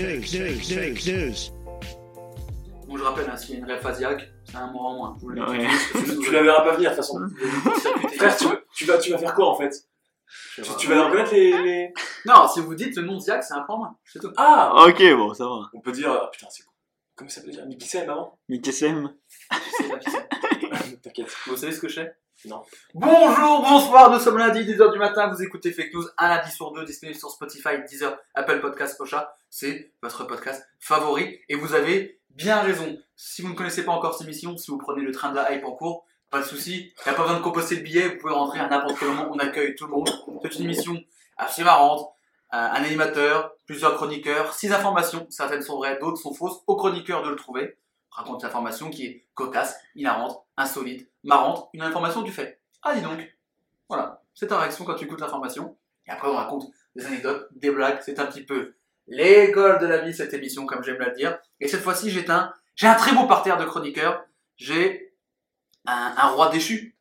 Fake news, news, fake news. Bon, je rappelle, hein, s'il y a une rêve phasiaque, c'est un mois en moins. Vous Ouais. Tu la verras pas venir de toute façon. Frère, tu, vas, tu vas faire quoi en fait? Tu, tu vas reconnaître les, les- Non, si vous dites le nom de Ziac, c'est un point en moins. C'est tout. Ah Ok, bon, ça va. On peut dire. ah, putain, c'est quoi Comment ça s'appelle déjà? Mickey Sam avant? Mickey Sam. C'est la piste. T'inquiète. Vous savez ce que je sais Non. Bonjour, bonsoir, nous sommes lundi, 10h du matin, vous écoutez Fake News, un lundi sur deux, disponible sur Spotify, Deezer, Apple Podcast, Ocha, c'est votre podcast favori, et vous avez bien raison. Si vous ne connaissez pas encore cette émission, si vous prenez le train de la hype en cours, pas de souci, il n'y a pas besoin de composter le billet, vous pouvez rentrer à n'importe quel moment, on accueille tout le monde. C'est une émission assez marrante, euh, un animateur, plusieurs chroniqueurs, six informations, certaines sont vraies, d'autres sont fausses, au chroniqueur de le trouver. Raconte l'information qui est cocasse, hilarante, insolite, marrante, une information tu fais. Ah dis donc. Voilà, c'est ta réaction quand tu écoutes l'information. Et après on raconte des anecdotes, des blagues, c'est un petit peu l'école de la vie cette émission comme j'aime la dire. Et cette fois-ci j'ai un, j'ai un très beau parterre de chroniqueurs. J'ai un, un roi déchu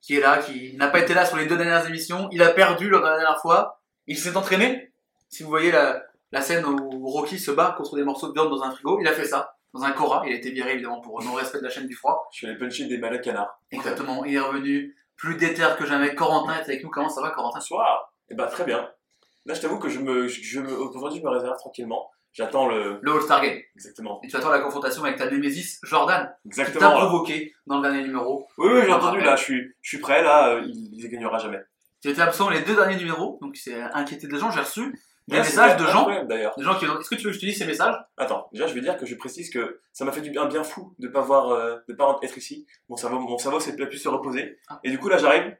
qui est là, qui n'a pas été là sur les deux dernières émissions. Il a perdu lors de la dernière fois. Il s'est entraîné. Si vous voyez la, la scène où Rocky se bat contre des morceaux de viande dans un frigo, il a fait ça. Dans un Cora, il a été viré évidemment pour non-respect de la chaîne du froid. Je suis allé puncher des malades canards. Exactement, il est revenu plus déter que jamais. Corentin est avec nous. Comment ça va, Corentin? Bonsoir Et bah très bien. Là, je t'avoue que je me, je, je me, aujourd'hui, je me réserve tranquillement. J'attends le. Le All-Star Game. Exactement. Et tu attends la confrontation avec ta Némésis, Jordan, qui t'a Exactement. provoqué dans le dernier numéro. Oui, oui, j'ai entendu là. Je suis, je suis prêt là. euh, il, il gagnera jamais. Tu étais absent les deux derniers numéros, donc c'est inquiété des gens. J'ai reçu des messages de gens, D'ailleurs. des gens qui. Est-ce que tu veux que je te dise ces messages? Attends, déjà je vais dire que je précise que ça m'a fait du bien, bien fou de pas voir, euh, de pas être ici. Mon cerveau, mon cerveau s'est pu se reposer. Ah. Et du coup là j'arrive,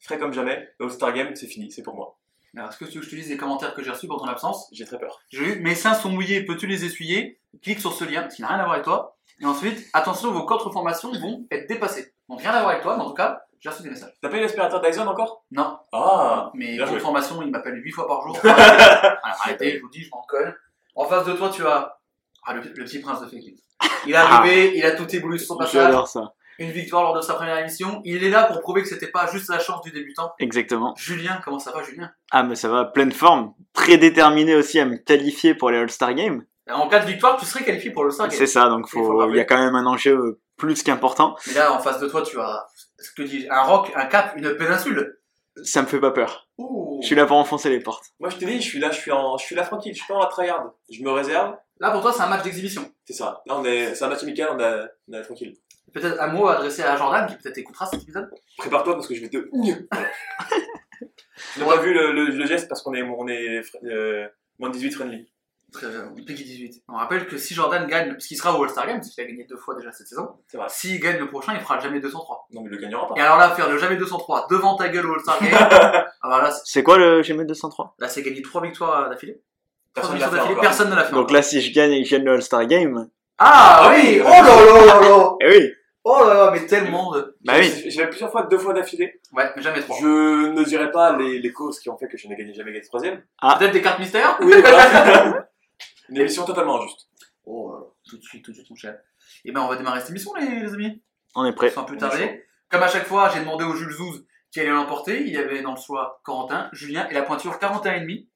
frais comme jamais. Le All-Star Game, c'est fini, c'est pour moi. Alors, est-ce que tu veux que je te dise les commentaires que j'ai reçus pour ton absence J'ai très peur. J'ai eu mes seins sont mouillés, peux-tu les essuyer Clique sur ce lien, parce qu'il n'a rien à voir avec toi. Et ensuite, attention, vos contre-formations vont être dépassées. Donc rien à voir avec toi, mais en tout cas, j'ai reçu des messages. T'as pas eu l'aspirateur Dyson encore Non, Ah mais Bien joué. contre-formation, il m'appelle 8 fois par jour. Alors, arrêtez, je vous dis, je m'en colle. En face de toi, tu as ah, le, le petit prince de Fake News. Il est arrivé, il a tout ébloui sur son passage. J'adore ça. Une victoire lors de sa première émission. Il est là pour prouver que c'était pas juste la chance du débutant. Exactement. Julien, comment ça va, Julien? Ah, mais ça va, pleine forme. Très déterminé aussi à me qualifier pour les All-Star Games. En cas de victoire, tu serais qualifié pour le 5. C'est ça, donc Il faut faut... rappeler. il y a quand même un enjeu euh, plus qu'important. Mais là, en face de toi, tu as ce que dis un roc, un cap, une péninsule. Ça me fait pas peur. Ouh. Je suis là pour enfoncer les portes. Moi je te dis, je suis là, je suis, en, je suis là tranquille, je suis pas dans la tryhard. Je me réserve, Là, pour toi, c'est un match d'exhibition. c'est ça. Là on est, c'est un match amical, on est, on est tranquille. Peut-être un mot adressé à Jordan qui peut-être écoutera cet épisode. Prépare-toi parce que je vais te. Je n'ai pas vu le, le, le geste parce qu'on est, on est euh, moins de 18 friendly. Très bien, Peggy 18. On rappelle que si Jordan gagne, parce qu'il sera au All-Star Game, parce qu'il a gagné deux fois déjà cette saison, C'est vrai. s'il gagne le prochain, il fera le jamais 203. Non mais il le gagnera pas. Et alors là, faire le jamais 203 devant ta gueule au All-Star Game, ah bah là, c'est- C'est quoi le GM 203 là c'est gagné trois victoires d'affilée. Trois Personne personne ne l'a fait. Donc là, si je gagne et que je gagne le All-Star Game, Ah oui Oh là là là là eh oui, Oh là là, mais tellement de... bah oui. J'ai fait plusieurs fois, deux fois d'affilée. Ouais, mais jamais trois. Je ne dirai pas les, les causes qui ont fait que je n'ai gagné jamais gagné troisième. Peut-être des cartes mystères Oui, voilà. Une émission totalement injuste. Oh, là là, tout de suite, tout de suite, mon cher. Et ben, on va démarrer cette émission, les, les amis. On est prêt. Sans plus tarder. Comme à chaque fois, j'ai demandé au Jules Zouz qui allait l'emporter. Il y avait dans le choix Corentin, Julien et la pointure 41,5.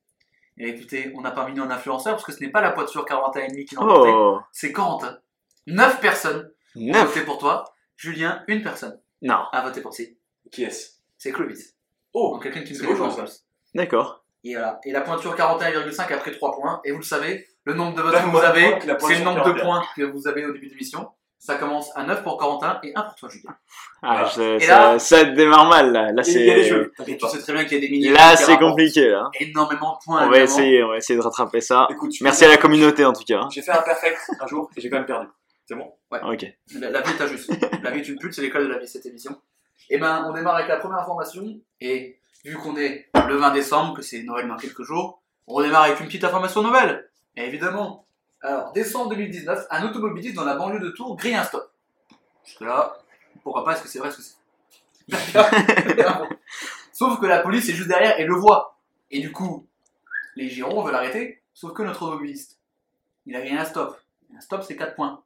Et écoutez, on n'a pas mis un influenceur parce que ce n'est pas la pointure 41,5 qui l'a emporté, Oh, c'est Corentin. 9 personnes ont 9 voté pour toi. Julien, une personne Non, a voté pour si. Qui est-ce? C'est Clovis. Oh Donc quelqu'un qui me c'est connaît pas en plus. d'accord. Et voilà. Et la pointure 41,5 après 3 points. Et vous le savez, le nombre de votes La que vous avez, la c'est le nombre de 41. points que vous avez au début de l'émission. Ça commence à 9 pour Corentin et 1 pour toi, Julien. Ah, Voilà. je- Et ça, là- ça démarre mal là. Là, c'est. tu pas. sais très bien qu'il y a des milliers Là, c'est compliqué là. Énormément de points. On va évidemment. essayer, on va essayer de rattraper ça. Écoute, Merci à la communauté en tout cas. J'ai fait un perfect un jour et j'ai quand même perdu. C'est bon? Ok. La, la vie est injuste. la vie est une pute, c'est l'école de la vie, cette émission. Et ben, on démarre avec la première information. Et vu qu'on est le 20 décembre, que c'est Noël dans quelques jours, on démarre avec une petite information nouvelle. Et évidemment. Alors, décembre 2019, un automobiliste dans la banlieue de Tours grille un stop. Jusque là, pourquoi pas, est-ce que c'est vrai, est-ce que c'est. Sauf que la police est juste derrière et le voit. Et du coup, les girons veulent l'arrêter, sauf que notre automobiliste, il a gagné un stop. Un stop, c'est 4 points.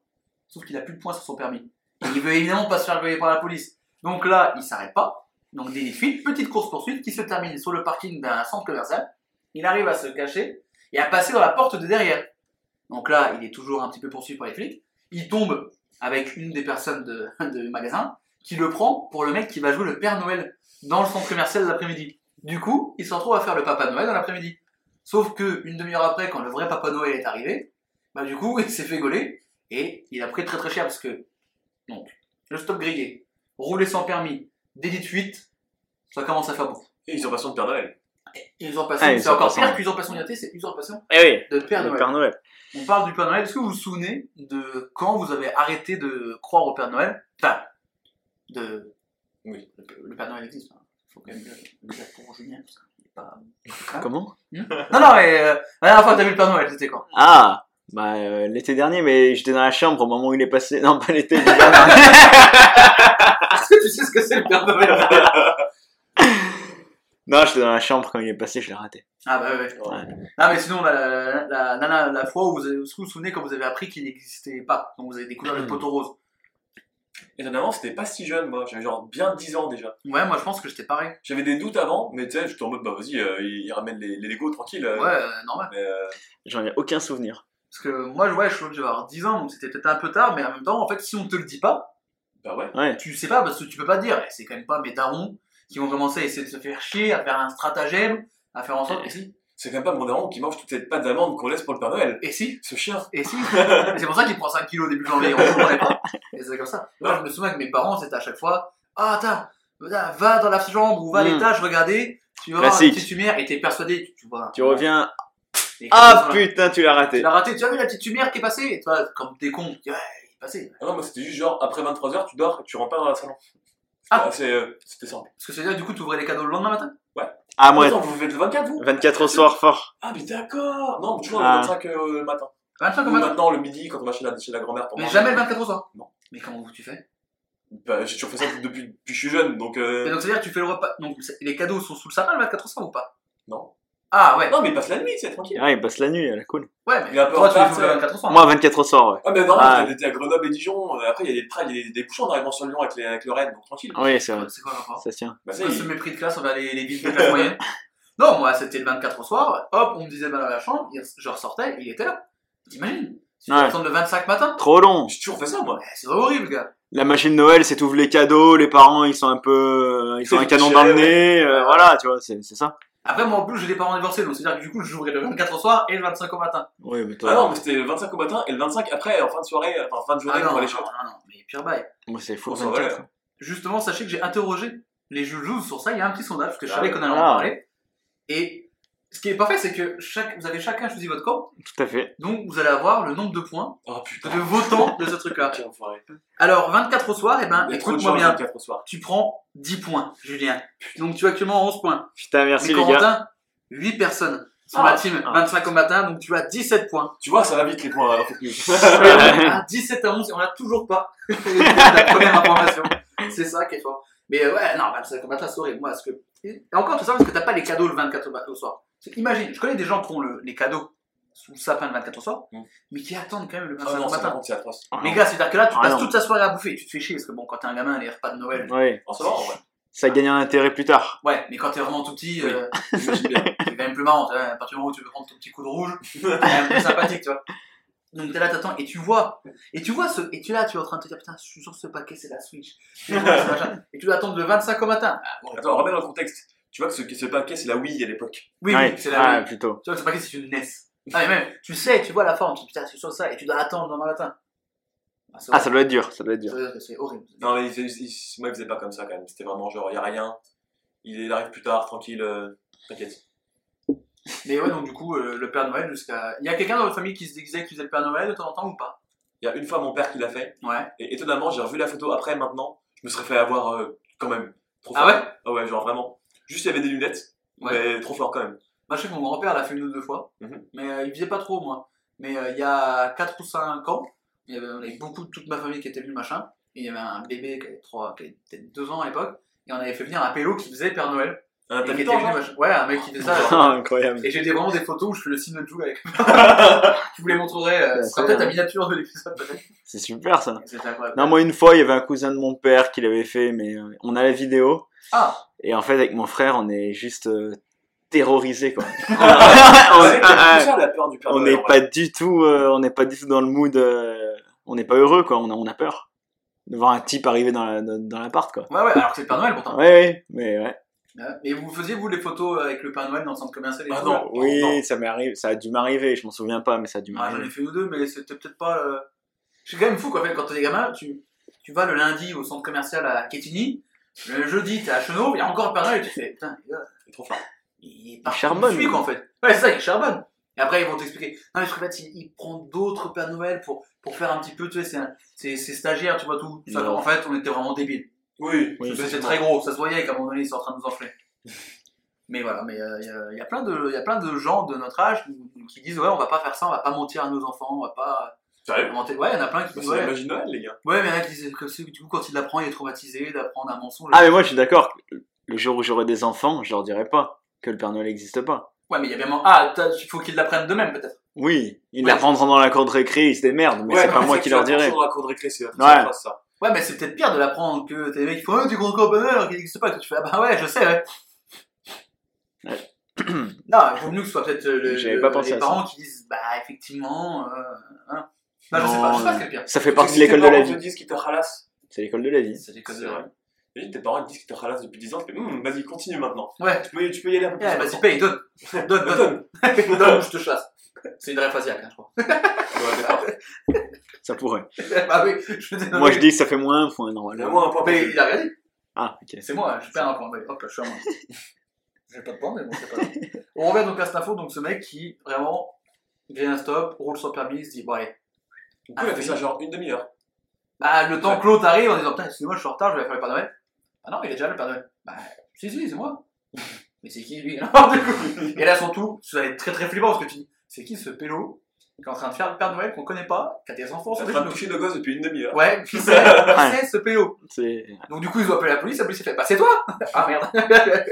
Sauf qu'il a plus de points sur son permis. Et il veut évidemment pas se faire griller par la police. Donc là, il s'arrête pas. Donc délit de fuite, petite course-poursuite qui se termine sur le parking d'un centre commercial. Il arrive à se cacher et à passer dans la porte de derrière. Donc là, il est toujours un petit peu poursuivi par les flics. Il tombe avec une des personnes de, de magasin qui le prend pour le mec qui va jouer le Père Noël dans le centre commercial l'après-midi. Du coup, il se retrouve à faire le Papa Noël dans l'après-midi. Sauf que une demi-heure après, quand le vrai Papa Noël est arrivé, bah du coup, il s'est fait gauler et il a pris très très cher parce que donc le stop grillé, rouler sans permis, délit de fuite, ça commence à faire beaucoup. Et usurpation de Père Noël. Usurpation, Ah, c'est encore pire qu'usurpation d'identité, c'est usurpation Eh oui. de Père Le Noël. Père Noël. On parle du Père Noël. Est-ce que vous vous souvenez de quand vous avez arrêté de croire au Père Noël? Enfin, de. Oui. Le, le Père Noël existe. Il faut quand même le dire pour Julien. parce qu'il pas- Comment? Non, non, mais euh, la dernière fois que t'as vu le Père Noël, c'était quand? Ah Bah, euh, l'été dernier, mais j'étais dans la chambre au moment où il est passé. Non, pas l'été. Est-ce que tu sais ce que c'est le Père Noël? Non, j'étais dans la chambre quand il est passé, je l'ai raté. Ah bah ouais. Ouais. Ah mais sinon, la, la, la, la, la fois où vous, avez- vous vous souvenez quand vous avez appris qu'il n'existait pas Donc vous avez découvert le poteau rose. Étonnamment, c'était pas si jeune, moi. J'avais genre bien 10 ans déjà. Ouais, moi je pense que j'étais pareil. J'avais des doutes avant, mais tu sais, j'étais en mode, bah vas-y, euh, il, il ramène les, les Lego tranquille. euh, Ouais, euh, normal. Mais, euh, J'en ai aucun souvenir. Parce que moi, ouais, je crois que je vais avoir 10 ans, donc c'était peut-être un peu tard, mais en même temps, en fait, si on te le dit pas, bah ouais. Ouais. tu sais pas parce que tu peux pas te dire. Eh, C'est quand même pas mes darons qui vont commencer à essayer de se faire chier, à faire un stratagème, à faire en sorte. Et si C'est quand même pas mon daron qui mange toute cette pâte d'amande qu'on laisse pour le Père Noël. Et si Ce chien. Et si C'est pour ça qu'il prend 5 kilos au début janvier, on ne pas. Et c'est comme ça. Moi, je me souviens que mes parents, c'était à chaque fois Ah, attends, va dans la chambre ou va à Mm. l'étage, regardez. Tu vas voir la petite lumière et t'es persuadé, tu, tu vois. Tu reviens. Et Ah putain, tu l'as Tu raté. l'as raté, tu as vu la petite lumière qui est passée? Et toi, comme t'es con, tu dis, ouais, il est passé. Ah non, moi c'était juste genre, après 23h, tu dors et tu rentres pas dans la salon. Ah. Ah, c'est, euh, c'était simple. Parce que c'est-à-dire, du coup, tu ouvrais les cadeaux le lendemain matin Ah, moi, Attends, vous faites le 24 vous 24 au soir, fort. Ah, mais d'accord Non, toujours Ah. le 25 euh, le matin. 25 au Ou matin maintenant le midi quand on va chez la, chez la grand-mère pour Mais manger. jamais le 24 au soir Non. Mais comment tu fais Bah, j'ai toujours fait ça depuis, depuis que je suis jeune, donc euh... Et donc, c'est-à-dire que tu fais le repas. Donc, c'est- les cadeaux sont sous le sapin le 24 au soir ou pas. Ah, ouais. Non, mais il passe la nuit, c'est tranquille. Ouais, il passe la nuit, elle est cool. Ouais, Il est un mais peu toi, en tu le ça. 24 au soir. Moi, 24 au soir, ouais. Ah, mais non, Ah. t'étais à Grenoble et Dijon, euh, après il y a des trains, il y a des, des bouchons en arrivant sur Lyon avec, les, avec le Rennes, donc tranquille. Oui, c'est vrai. C'est quoi rapport Ça tient. Bah, C'est il- ce mépris de classe envers les, les villes de classe moyenne Non, moi, c'était le 24 au soir. Hop, on me disait, bah, dans la chambre, il- je ressortais, il était là. T'imagines? Tu Ouais. le 25 matin Trop long. J'ai toujours fait ça, moi. C'est horrible, gars. La machine de Noël, c'est t'ouvres les cadeaux, les parents, ils sont un peu, ils ont un canon dans le nez, euh, voilà, tu vois, c'est c'est ça. Après, moi, en plus, j'ai des parents divorcés, donc c'est-à-dire que du coup, je jouerai le 24 au soir et le 25 au matin. Oui, mais Ah toi, non, mais c'était le 25 au matin et le 25 après, en fin de soirée, enfin fin de Ah journée non, pour aller non, non, non, mais pire bail. moi, c'est 24. va, Justement, sachez que j'ai interrogé les joueuses sur ça. Il y a un petit sondage, parce que je Ah savais qu'on allait en Ah. parler. Et ce qui est parfait, c'est que chaque, vous avez chacun choisi votre camp, Tout à fait. donc vous allez avoir le nombre de points Oh putain. de votants de ce truc-là. Enfoiré. Alors, 24 au soir, et ben, Il y a trop de écoute-moi gens bien. 24 au soir. Tu prends 10 points, Julien. Donc, tu as actuellement 11 points. Putain, merci Mais les gars. Corentin, 8 personnes sur Ah. la team, Ah. 25 au matin, donc tu as 17 points. Tu vois, ça va vite les points en fait. à 17 à 11, et on n'a toujours pas la première information. C'est ça qui est fort. Mais euh, ouais, non, 25 au matin, c'est horrible. Moi, parce que. Et encore, tout ça parce que t'as pas les cadeaux le 24 au matin au soir. Imagine, je connais des gens qui ont le- les cadeaux sous le sapin le 24 au soir, Mm. mais qui attendent quand même le Ah 25 non, au ça par matin. atroce. Ah, Mais non. gars, c'est-à-dire que là, tu Ah, passes non. toute ta soirée à bouffer, tu te fais chier, parce que bon, quand t'es un gamin, les repas de Noël. Ouais, En ce moment, ouais. ça gagne un intérêt plus tard. Ouais, mais quand t'es vraiment tout petit, Oui. euh, c'est quand même plus marrant. À partir du moment où tu veux prendre ton petit coup de rouge, c'est quand même plus sympathique, tu vois. Donc t'es là, t'attends, et tu vois, et tu vois ce, et tu es là, tu es en train de te dire, putain, je suis que ce paquet c'est la Switch. Et tu dois attendre le 25 au matin. Ah, bon. Attends, remets dans le contexte. Tu vois que ce, ce paquet, c'est la Wii à l'époque. Oui, ouais, oui, c'est la ah, Wii. plutôt. Tu vois que ce paquet c'est une NES. Ah, mais même, tu sais, tu vois la forme, tu dis, putain, c'est que ça, et tu dois attendre le matin. Ah, Ah, ça horrible. doit être dur, ça doit être dur. C'est- c'est horrible. Non, mais il, il- il- moi, il faisait pas comme ça quand même. C'était vraiment genre, il y a rien. Il, arrive plus tard, tranquille, euh, t'inquiète. Mais ouais, donc du coup, euh, le Père Noël jusqu'à. Il y a quelqu'un dans votre famille qui se disait qu'il faisait le Père Noël de temps en temps ou pas? Il y a une fois mon père qui l'a fait. Ouais. Et étonnamment, j'ai revu la photo après, maintenant. Je me serais fait avoir euh, quand même. Trop Ah fort. ouais? Ah ouais, genre vraiment. Juste, il y avait des lunettes. Ouais. Mais trop fort quand même. Moi, je sais que mon grand-père l'a fait une ou deux fois, Mhm. mais euh, il faisait pas trop, moi. Mais euh, il y a 4 ou 5 ans, il y avait, on avait beaucoup de toute ma famille qui était venue, machin, et il y avait un bébé qui avait, 3, qui avait peut-être 2 ans à l'époque, et on avait fait venir un pélo qui faisait Père Noël. Un Et qui était habitant, venu, genre. machin. Ouais, un mec qui faisait ça. Ah, incroyable. Et j'ai des- vraiment des photos où je fais le signe de Joule avec. je vous les montrerai. Euh, ce sera peut-être la miniature de l'épisode, peut-être. C'est super ça. C'était incroyable. Non, moi une fois, il y avait un cousin de mon père qui l'avait fait, mais euh, on a la vidéo. Ah, Et en fait, avec mon frère, on est juste euh, terrorisés quoi. On c'est ah, ça la peur du Père on Noël, n'est en pas du tout, euh, on n'est pas du tout dans le mood. euh, on n'est pas heureux quoi. On a, on a peur de voir un type arriver dans la, dans, dans l'appart quoi. ouais, ouais, alors que c'est le Père Noël pourtant. Ouais, ouais, mais ouais. Ouais. Et vous faisiez, vous, les photos avec le Père Noël dans le centre commercial et Ah tout, non. là? Oui, non. ça m'est arrivé, ça a dû m'arriver. Je m'en souviens pas, mais ça a dû Ah, j'en ai m'arriver. fait ou deux, mais c'était peut-être pas. euh, C'est quand même fou quoi. en Quand t'es gamin, tu, tu vas le lundi au centre commercial à Quetigny, le jeudi t'es à Chenauve, il y a encore le Père Noël et tu fais putain, les gars, C'est trop fort. il est parti charbonne. suit, quoi en fait. Ouais, c'est ça, il charbonne. Et après ils vont t'expliquer. Non mais je fait, il, il prend d'autres Père Noël pour, pour faire un petit peu, tu sais, c'est stagiaire, tu vois tout. Ça, en fait, on était vraiment débiles. Oui, Oui, Parce que c'est très gros, ça se voyait qu'à un moment donné ils sont en train de nous enfler. Mais voilà, mais euh, il y, a, il y a plein de, il y a plein de gens de notre âge qui disent ouais on va pas faire ça, on va pas mentir à nos enfants, on va pas Sérieux? Ouais, il y en a plein qui Bah, disent C'est la ouais. magie de Noël, les gars. Ouais, mais il y en a qui disent que c'est- du coup quand il l'apprend il est traumatisé d'apprendre un mensonge. Ah, mais moi je suis d'accord. Le jour où j'aurai des enfants, je leur dirai pas que le Père Noël n'existe pas. Ouais, mais il y a bien ah il faut qu'ils l'apprennent d'eux-mêmes peut-être. Oui, ils Ouais. l'apprendront dans la cour de récré, ils se démerdent, mais Ouais, c'est pas moi qui leur dirai. dans la cour de récré, c'est Ouais. ça. Ouais, mais c'est peut-être pire de l'apprendre que t'es des mecs qui font ouais tu crois encore au Père Noël alors qu'il n'existe pas, que tu fais ah bah ouais je sais ouais. Ouais. non, il vaut mieux que ce soit peut-être le, J'avais le- pas les parents qui disent bah effectivement. Euh, hein. Non, je sais pas, je sais pas ce qui est pire. Ça fait partie de l'école de la parents vie. te disent qu'ils te ralassent. C'est l'école de la vie. C'est C'est de vrai. Et tes parents te disent qu'ils te ralassent depuis 10 ans, tu fais Hum, vas-y, continue maintenant. Ouais. Tu peux, tu peux y aller un peu plus. Vas-y, paye, donne. Donne, donne. Donne. donne ou je te chasse. C'est une vraie phasiaque, hein, je crois. Ouais. Ça pourrait. bah oui, je dis, Moi je dis que ça fait moins un point normalement. Moi, un point Mais il a rien dit. Ah, ok. C'est moi, je perds un point. Allez, Hop là, je suis à moi. J'ai pas de point, mais bon, c'est pas grave. On revient donc à cette info. Donc, ce mec qui, vraiment, grille un stop, roule son permis, il se dit, bon, allez. Du coup, il a fait ça genre une demi-heure. Bah, le temps que l'autre arrive en disant, putain, excusez-moi, je suis en retard, je vais faire le Père Noël. Ah non, il est déjà le Père Noël. Bah, si, si, c'est moi. Mais c'est qui, lui Alors, du coup, Et là, son tout, ça va être très très flippant parce que tu dis, c'est qui ce pélo qui est en train de faire le Père Noël qu'on connaît pas, qui a des enfants sur est en les train de genoux toucher le gosse depuis une demi-heure. Ouais, qui c'est c'est ce pélo? Donc du coup, ils ont appelé la police, la police a fait, bah c'est toi Ah merde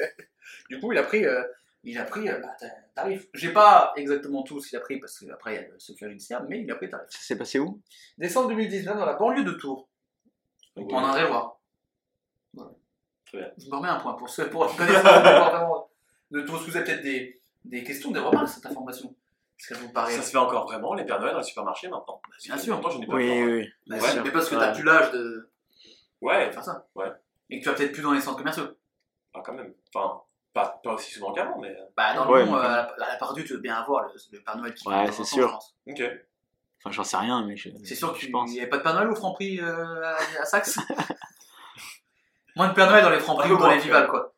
Du coup, il a pris, euh, il a pris, euh, bah, ta- tarif. J'ai pas exactement tout ce qu'il a pris parce qu'après il y a le secret judiciaire, mais il a pris tarif. ça s'est passé où? Décembre 2019 dans la banlieue de Tours, Ouais. en Indre-et-Loire. Voilà. Très bien. Je me remets un point pour ceux pour connaissance du département de Tours. Est-ce que vous avez peut-être des, des questions, des remarques cette information? Vous paraît Ça se fait encore vraiment, les Pères Noël dans les supermarchés maintenant Bien sûr. Longtemps, je n'ai pas Oui, vu. oui. Bah, Ouais. mais parce que Ouais. t'as plus l'âge de Ouais, faire ça. Ouais. Et que tu vas peut-être plus dans les centres commerciaux. ah, quand même. Enfin, pas, pas aussi souvent qu'avant, mais. euh, Bah, dans Ouais, le monde, mais- euh, à la, à la part du, tu veux bien avoir le, le Père Noël qui Ouais, c'est sûr. je pense. Ok. Enfin, j'en sais rien, mais je. C'est sûr je qu'il n'y avait pas de Père Noël au Franprix euh, à, à Saxe Moins de Père Noël dans les Franprix peu ou dans les Vival, quoi.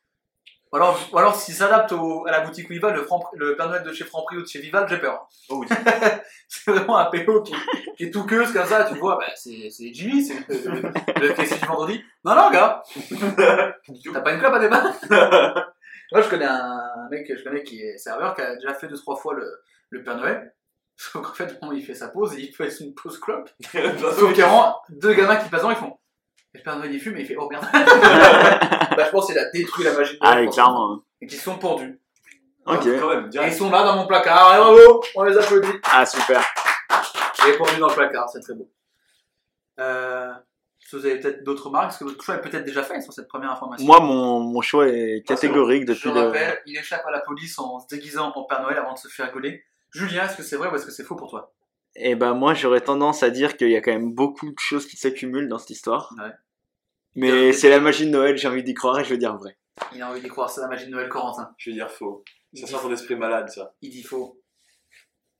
Ou alors, ou alors s'il s'adapte au- à la boutique Vival, le, Père Noël de chez Franprix ou de chez Vival, j'ai peur. Oh oui. c'est vraiment un PO qui, qui est tout queuse comme ça, tu vois, bah, c'est Jimmy, c'est le, le, le caissier du vendredi. Non, non, gars T'as pas une clope à débattre Moi, je connais un mec je connais qui est serveur, qui a déjà fait deux, trois fois le, le Père Noël. Sauf qu'en fait, bon, il fait sa pause et il fait une pause clope. Sauf qu'il y a vraiment deux gamins qui passent devant, ils font. Le Père Noël il fume et il fait oh merde. bah, je pense qu'il a détruit la magie Ah, clairement. ça. Et qu'ils sont pendus. Ok. Quand même, Et ils sont là dans mon placard. Et bravo, on les applaudit. Ah, super. Et pendus dans le placard, c'est très beau. Euh, est-ce que vous avez peut-être d'autres remarques Est-ce que votre choix est peut-être déjà fait sur cette première information Moi, mon, mon choix est catégorique Je depuis le. rappelle, il échappe à la police en se déguisant en Père Noël avant de se faire gauler. Julien, est-ce que c'est vrai ou est-ce que c'est faux pour toi? Et ben, moi, j'aurais tendance à dire qu'il y a quand même beaucoup de choses qui s'accumulent dans cette histoire. Ouais. Mais c'est la magie de Noël, j'ai envie d'y croire et je veux dire vrai. Il a envie d'y croire, c'est la magie de Noël Corentin. Je vais dire faux. Ça sent ton esprit malade, ça. Il dit faux.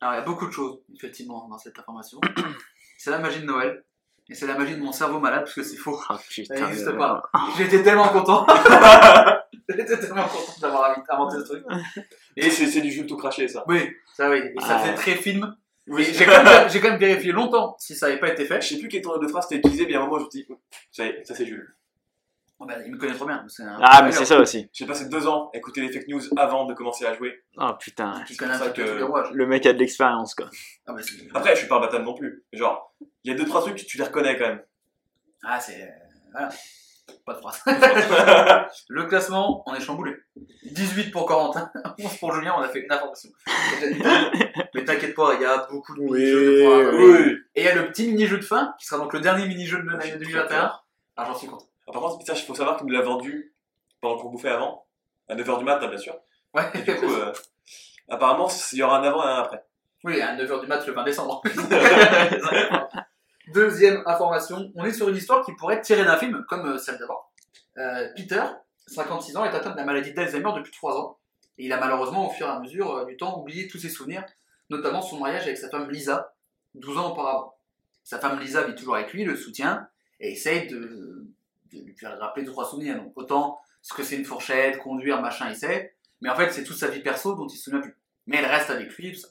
Alors, il y a beaucoup de choses, effectivement, dans cette information. c'est la magie de Noël. Et c'est la magie de mon cerveau malade, parce que c'est faux. Ah, putain. Ça n'existe euh, pas. J'étais tellement content. J'étais tellement content d'avoir inventé ce truc. Et c'est du jus tout craché, ça. Oui, ça oui. Et ça Ah. fait très film. Oui, J'ai quand, même- j'ai quand même vérifié longtemps si ça avait pas été fait. Je sais plus quel tour de phrase t'as utilisé, mais à un moment je me dis, ça y est, ça c'est Jules. Oh, bah, il me connaît trop bien. un- Ah, mais c'est ça aussi. J'ai passé deux ans à écouter les fake news avant de commencer à jouer. Oh putain. Un ça que-. Le mec a de l'expérience, quoi. Ah, bah, c'est- Après, je suis pas imbattable non plus. Genre, il y a deux trois trucs que tu les reconnais quand même. Ah, c'est. euh, Voilà. Pas de phrase. Le classement, on est chamboulé. 18 pour Corentin, 11 pour Julien, on a fait une information. Mais t'inquiète pas, il y a beaucoup de mini-jeux de points oui. Et il y a le petit mini-jeu de fin, qui sera donc le dernier mini-jeu de l'année Je suis 2021. Ah, j'en suis content. Ah, par contre, ça, il faut savoir qu'il nous l'a vendu pendant qu'on bouffait avant, à 9h du matin, bien sûr. Ouais, Et du coup, euh, apparemment, il y aura un avant et un après. Oui, à 9h du match le 20 décembre. Deuxième information, on est sur une histoire qui pourrait être tirée d'un film, comme euh, celle d'avant. Euh, Peter, 56 ans, est atteint de la maladie d'Alzheimer depuis 3 ans. Et il a malheureusement, au fur et à mesure euh, du temps, oublié tous ses souvenirs, notamment son mariage avec sa femme Lisa, 12 ans auparavant. Sa femme Lisa vit toujours avec lui, le soutient, et essaye de, lui faire rappeler deux trois souvenirs. Donc autant ce que c'est une fourchette, conduire, machin, il sait, mais en fait c'est toute sa vie perso dont il se souvient plus. Mais elle reste avec lui, tout ça.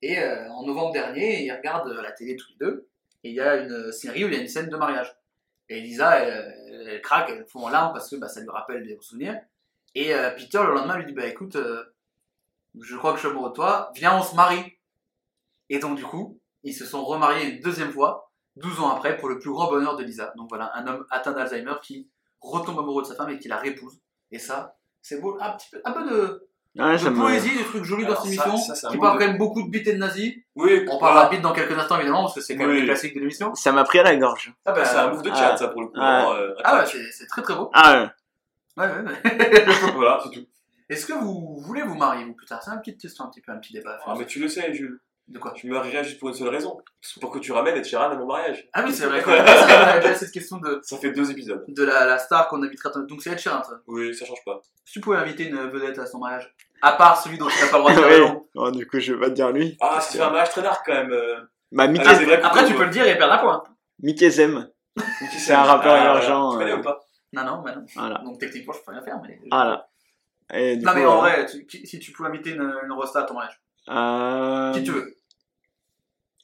Et en novembre dernier, ils regardent la télé tous les deux, et il y a une série où il y a une scène de mariage. Et Lisa, elle, craque, elle fond en larmes parce que bah, ça lui rappelle des souvenirs. Et euh, Peter, le lendemain, lui dit Bah écoute, euh, je crois que je suis amoureux de toi, viens, on se marie. Et donc, du coup, ils se sont remariés une deuxième fois, 12 ans après, pour le plus grand bonheur de Lisa. Donc voilà, un homme atteint d'Alzheimer qui retombe amoureux de sa femme et qui la répouse. Et ça, c'est beau, un, petit un peu de, Ouais, de ça me. poésie, des trucs jolis dans cette ça- émission, ça, qui parle de- quand même beaucoup de bites et de nazis. Oui, On parlera de bites dans quelques instants, évidemment, parce que c'est quand même Oui. les classiques de l'émission. Ça m'a pris à la gorge. Ah bah, C'est un move de chat, ça, pour le coup. Ouais. vraiment, euh, ah ouais, c'est très très beau. Ah ouais. Ouais, ouais, ouais. voilà, c'est tout. Est-ce que vous voulez vous marier, vous, plus tard? C'est question, un petit peu, un petit débat. Ah, mais tu le sais, Jules. De quoi? Tu me marierais juste pour une seule raison. C'est pour que tu ramènes Ed Sheeran à mon mariage. Ah oui, c'est vrai, qu'on a déjà- cette question de, Ça fait deux épisodes. de la, la star qu'on invitera. Donc c'est Ed Sheeran, ça. Oui, ça change pas. Si tu pouvais inviter une vedette à son mariage, à part celui dont tu n'as pas le droit de dire le nom. Oh, du coup, je vais pas te dire lui. Ah, fait un mariage très dark quand même. euh. Bah, Mickey, Ah, c'est vrai que- Après, tu peux le dire et perdre un point. Mickey Zem. C'est un rappeur Ah, émergent, Tu connais euh. ou pas? Non, non, bah non. Voilà. Donc techniquement, je peux rien faire, mais. Voilà. Et du Non, coup, mais en euh, vrai, tu- si tu pouvais inviter une, une rosta à ton mariage, euh, qui tu veux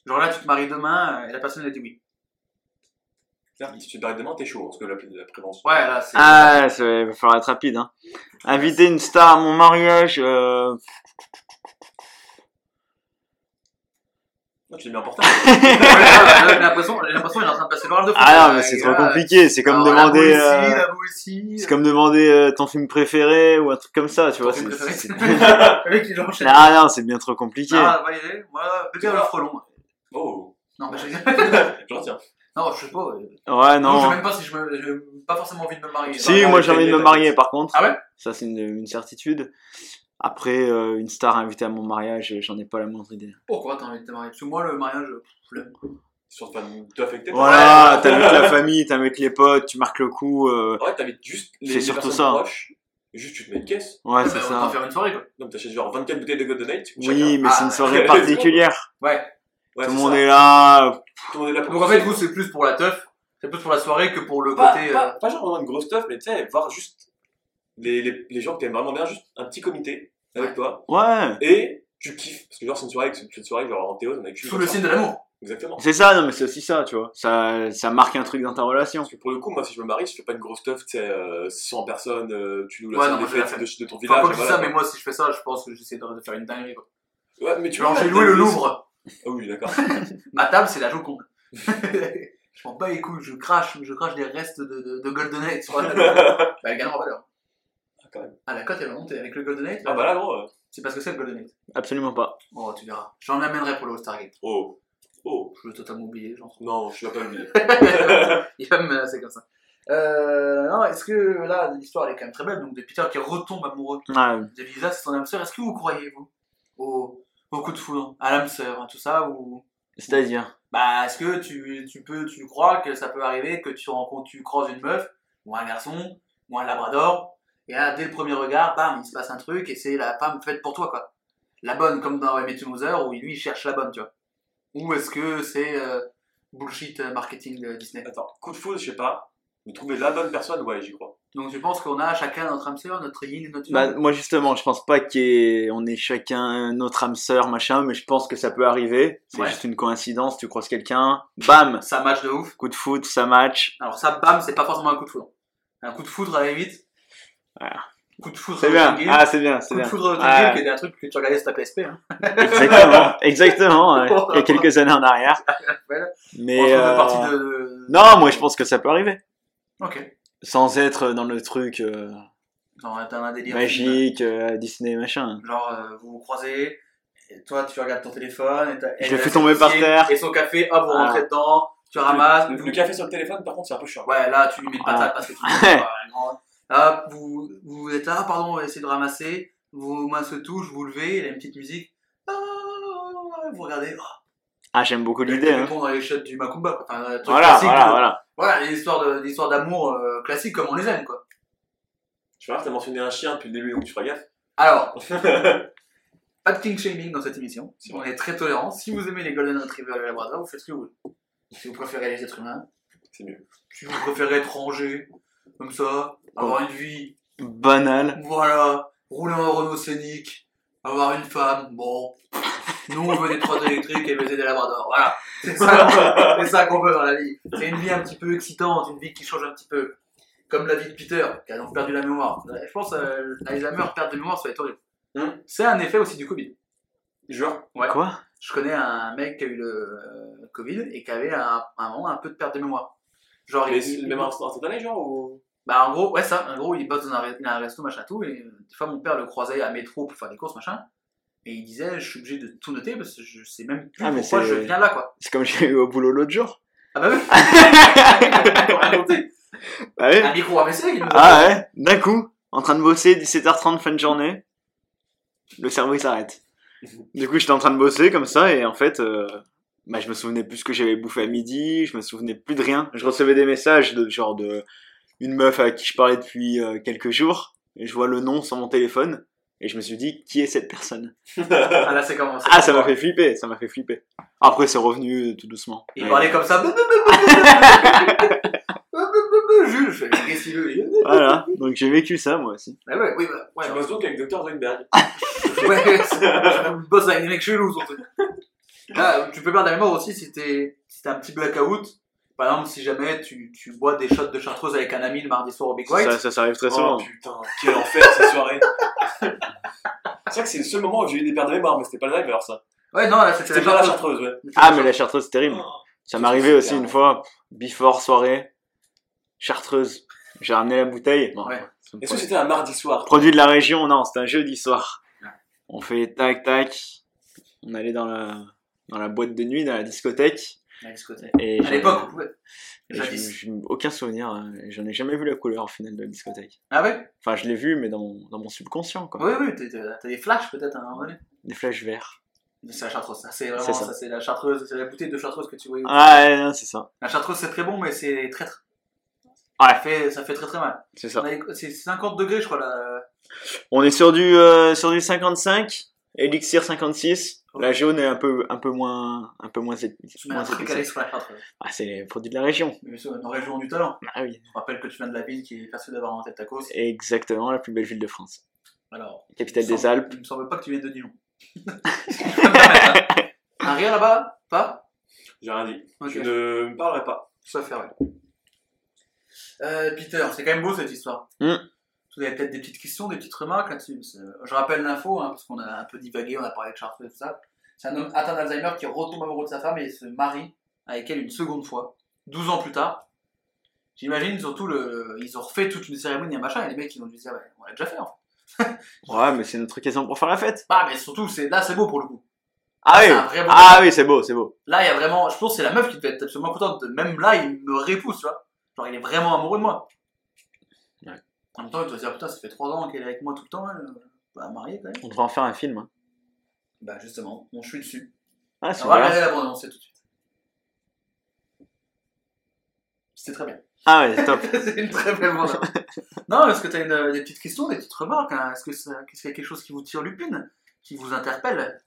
Genre là, tu te maries demain et la personne elle dit oui. Si tu te barres demain, t'es chaud, parce que la, la prévention. Ouais, là, c'est. Ah, il va falloir être rapide. Hein. Inviter une star à mon mariage. Euh... Non, tu l'as mis en portable. J'ai l'impression j'ai l'impression qu'il est en train de passer l'oral de foot. Ah non, Euh, mais c'est trop compliqué. C'est comme alors, demander. La euh. C'est comme demander euh, ton film préféré ou un truc comme ça, tu vois. film c'est- préféré. c'est- Le mec, il enchaîne. Ah non, c'est bien trop compliqué. Ah, validé. Moi, bébé le frelon. Oh, Non, mais je je retiens. Non, je sais pas. euh, Ouais, Non, je sais même pas si je me. J'ai pas forcément envie de me marier. Si, Bah, moi j'ai envie de me marier par contre. Ah ouais? Ça, c'est une, une certitude. Après, euh, une star invitée à mon mariage, j'en ai pas la moindre idée. Pourquoi t'as envie de te marier? Parce que moi, le mariage, euh, flemme. Sur pas de affecté. Voilà, t'invites la famille, t'invites les potes, tu marques le coup. euh, Ouais, t'invites juste les, C'est les surtout personnes ça. proches. Juste, tu te mets une caisse. Ouais, c'est bah, on va ça. faire une soirée, quoi. Donc, t'achètes genre 24 bouteilles de Golden Night. Oui, mais Ah, c'est une ouais. soirée particulière. Ouais. Ouais, Tout le monde ça. est là. Tout le monde est là pour Donc en fait, vous, c'est plus pour la teuf. C'est plus pour la soirée que pour le pas, côté. pas, euh, pas genre vraiment une grosse stuff, mais tu sais, voir juste les, les, les gens que t'aimes vraiment bien, juste un petit comité avec toi. Ouais. Et tu kiffes. Parce que genre, c'est une soirée, c'est une soirée genre en théo, on a Sous le signe de l'amour. Exactement. C'est ça, non, mais c'est aussi ça, tu vois. Ça, ça marque un truc dans ta relation. Parce que pour le coup, moi, si je me marie, je fais pas une grosse stuff, tu sais, euh, 100 personnes, euh, tu nous la Ouais, salle non, des fêtes faire. de, de ton Enfin, village. pas que je dis voilà. ça, mais moi, si je fais ça, je pense que j'essaie de faire une dinguerie, quoi. Ouais, mais tu vois, j'ai loué le Louvre. Ah oui, d'accord. Ma table, c'est la Joconde. je m'en bats les couilles, je crache, je crache des restes de, de, de GoldenEye sur la Bah, elle gagne en valeur. Ah, quand même. Ah, la cote, elle va monter avec le GoldenEye. Ah bah là, gros. euh, C'est parce que c'est le GoldenEye. Absolument pas. Oh, tu verras. J'en amènerai pour le All-Star Game. Oh. Oh. Je veux totalement oublier, j'en trouve. Non, je l'ai pas oublié. Il va me menacer comme ça. Euh, non, est-ce que là, l'histoire elle est quand même très belle, donc de Peter qui retombe amoureux Ouais. de Lisa, c'est son âme sœur. Est-ce que vous croyez, vous, au, au coup de foudre, à l'âme sœur, hein, tout ça, ou C'est-à-dire. bah, est-ce que tu, tu peux, tu crois que ça peut arriver que tu rencontres, tu croises une meuf, ou un garçon, ou un labrador, et là, dès le premier regard, bam, il se passe un truc, et c'est la femme faite pour toi, quoi. La bonne, comme dans Met Mother, où lui, il cherche la bonne, tu vois. Ou est-ce que c'est euh, bullshit euh, marketing de Disney? Attends, coup de foudre, je sais pas. Mais trouver la bonne personne, ouais, j'y crois. Donc tu penses qu'on a chacun notre âme sœur, notre yin et notre Bah, moi justement, je pense pas qu'on ait chacun notre âme sœur, machin, mais je pense que ça peut arriver. C'est Ouais. juste une coïncidence, tu croises quelqu'un, bam, Ça match de ouf. coup de foot, ça match. Alors ça, bam, c'est pas forcément un coup de foudre. Un coup de foudre à la limite. Voilà. Coup de foudre C'est bien, ah c'est bien, c'est coup de bien. foudre au King Ah. Qui était un truc que tu regardais sur ta PSP. Hein. Exactement, exactement, il y a quelques années en arrière. Ouais. Mais euh, de... non, moi je pense que ça peut arriver. Ok. Sans être dans le truc euh, Genre, t'as un délire. magique, euh, Disney, machin. Genre, euh, vous vous croisez, et toi tu regardes ton téléphone, et t'as- Je fais son tomber par terre. Et son café, hop, vous Ah. rentrez dedans, tu ramasses. Le, le café sur le téléphone, par contre, c'est un peu chiant. Ouais, là tu lui mets une patate Ah. parce que tu. Là, vous, vous êtes là, pardon, on va essayer de ramasser, vos mains se touchent, vous levez, il y a une petite musique. Ah, Vous regardez, Ah, j'aime beaucoup l'idée. Hein. dans les shots du Macumba, quoi. Enfin, un truc Voilà, classique voilà, de- voilà. Voilà, les histoires de- des histoires d'amour euh, classiques comme on les aime, quoi. Je vois, t'as mentionné un chien depuis le début, donc tu feras gaffe. Alors, pas de king shaming dans cette émission. C'est On est très tolérant. Si vous aimez les Golden Retriever et les Labrador, vous faites ce que vous voulez. Si vous préférez les êtres humains, c'est mieux. si vous préférez être rangé, comme ça, avoir une vie, Banal. voilà, rouler en Renault Scénic, avoir une femme, bon. Nous, on veut des trois électriques et baiser des Labrador. Voilà. C'est ça, c'est ça qu'on veut dans la vie. C'est une vie un petit peu excitante, une vie qui change un petit peu. Comme la vie de Peter, qui a donc perdu la mémoire. Je pense euh, Alzheimer, perte de mémoire, ça va être horrible. Hum. C'est un effet aussi du Covid. Genre, Ouais. Quoi? Je connais un mec qui a eu le euh, Covid et qui avait un, un moment un peu de perte de mémoire. Genre, mais il, c'est il- même instantané, genre, ou? bah en gros, ouais ça, en gros il bosse dans un, un resto machin tout et euh, des fois mon père le croisait à métro pour faire des courses machin et il disait je suis obligé de tout noter parce que je sais même plus Ah, mais pourquoi c'est- je viens là quoi. C'est comme j'ai eu au boulot l'autre jour. Ah bah oui. Il a noté. Ah ouais un micro AVC il Ah ouais, d'un coup, en train de bosser, 17h30, fin de journée, le cerveau il s'arrête. Du coup, j'étais en train de bosser comme ça, et en fait, euh, bah, je me souvenais plus ce que j'avais bouffé à midi, je me souvenais plus de rien. Je recevais des messages de genre de une meuf à qui je parlais depuis euh, quelques jours, et je vois le nom sur mon téléphone, et je me suis dit, qui est cette personne Ah là c'est commencé. Ah, ça m'a fait flipper, ça m'a fait flipper. Après, c'est revenu euh, tout doucement. Il Ouais. parlait comme ça. Jules, Voilà, donc j'ai vécu ça moi aussi. Ah ouais, oui, bah, ouais, Tu bosses donc avec Dr. Zoidberg. Ouais, je bosse avec des mecs chelous surtout. Là, tu peux perdre la mémoire aussi si t'es si un petit blackout. Par exemple, si jamais tu, tu bois des shots de chartreuse avec un ami le mardi soir au Big White. Ça, ça, ça arrive très Oh souvent. putain, quel enfer ces soirées. c'est vrai que c'est le seul moment où j'ai eu des pertes de mémoire, mais c'était pas le live alors ça. Ouais, non, là c'était C'était pas la chartreuse, ouais. Ah, mais la chartreuse, c'est terrible. Ça m'est arrivé aussi une fois, before soirée, chartreuse. J'ai ramené la bouteille. Bon, Ouais. Est-ce que c'était un mardi soir Produit de la région, non, c'était un jeudi soir. On fait tac tac. On allait dans la, dans la boîte de nuit, dans la discothèque. La discothèque. Et À l'époque, on pouvait. je- aucun souvenir. hein, J'en ai jamais vu la couleur au final de la discothèque. Ah ouais? Enfin, je l'ai vu, mais dans mon, dans mon subconscient, quoi. Oui, oui, t'as des flashs peut-être à un moment donné. Des flashs verts. C'est la chartreuse, ça c'est vraiment ça, ça. c'est la chartreuse, c'est la bouteille de chartreuse que tu voyais. Ah, ouais, non, c'est ça. La chartreuse c'est très bon, mais c'est traître. Ouais. Ça fait, ça fait très très mal. C'est ça. C'est 50 degrés, je crois, là. On est sur du, euh, sur du 55, Elixir 56. La jaune est un peu, un peu moins, un peu moins, un épicée. sur la. Ah, c'est les produits de la région. Mais sur une région du talent. Ah oui. Je rappelle que tu viens de la ville qui est persuadée d'avoir inventé le tacos. Exactement, la plus belle ville de France. Alors, Capitale des semble- Alpes. Il me semble pas que tu viennes de Dijon. un rien là-bas? Pas? J'ai rien dit. Ok. Je ne parlerai pas. Ça fait rien. Euh, Peter, c'est quand même beau cette histoire. Hmm. Vous avez peut-être des petites questions, des petites remarques là-dessus. Je rappelle l'info, hein, parce qu'on a un peu divagué, on a parlé de Chartres et tout ça. C'est un homme atteint d'Alzheimer qui retombe amoureux de sa femme et se marie avec elle une seconde fois, 12 ans plus tard. J'imagine surtout, le... ils ont refait toute une cérémonie, un machin, et les mecs ils ont dû se dire, ouais, on l'a déjà fait en fait. Ouais, mais c'est notre occasion pour faire la fête. Ah, mais surtout, c'est... là c'est beau pour le coup. Ah oui. beau Ah oui, c'est beau, c'est beau. Là, il y a vraiment, je pense que c'est la meuf qui devait être absolument contente. Même là, il me répousse, tu vois. Genre, il est vraiment amoureux de moi. En même temps, il doit se dire, putain, ça fait 3 ans qu'elle est avec moi tout le temps, elle. euh, Bah, mariée quand même. On devrait en faire un film. hein. Bah, justement, je suis dessus. Ah, On va regarder la tout de suite. C'était très bien. Ah ouais, top. c'est une très belle bande-annonce. non, est-ce que tu as une, des petites questions, des petites remarques hein? Est-ce que qu'il y a quelque chose qui vous tire l'upine Qui vous interpelle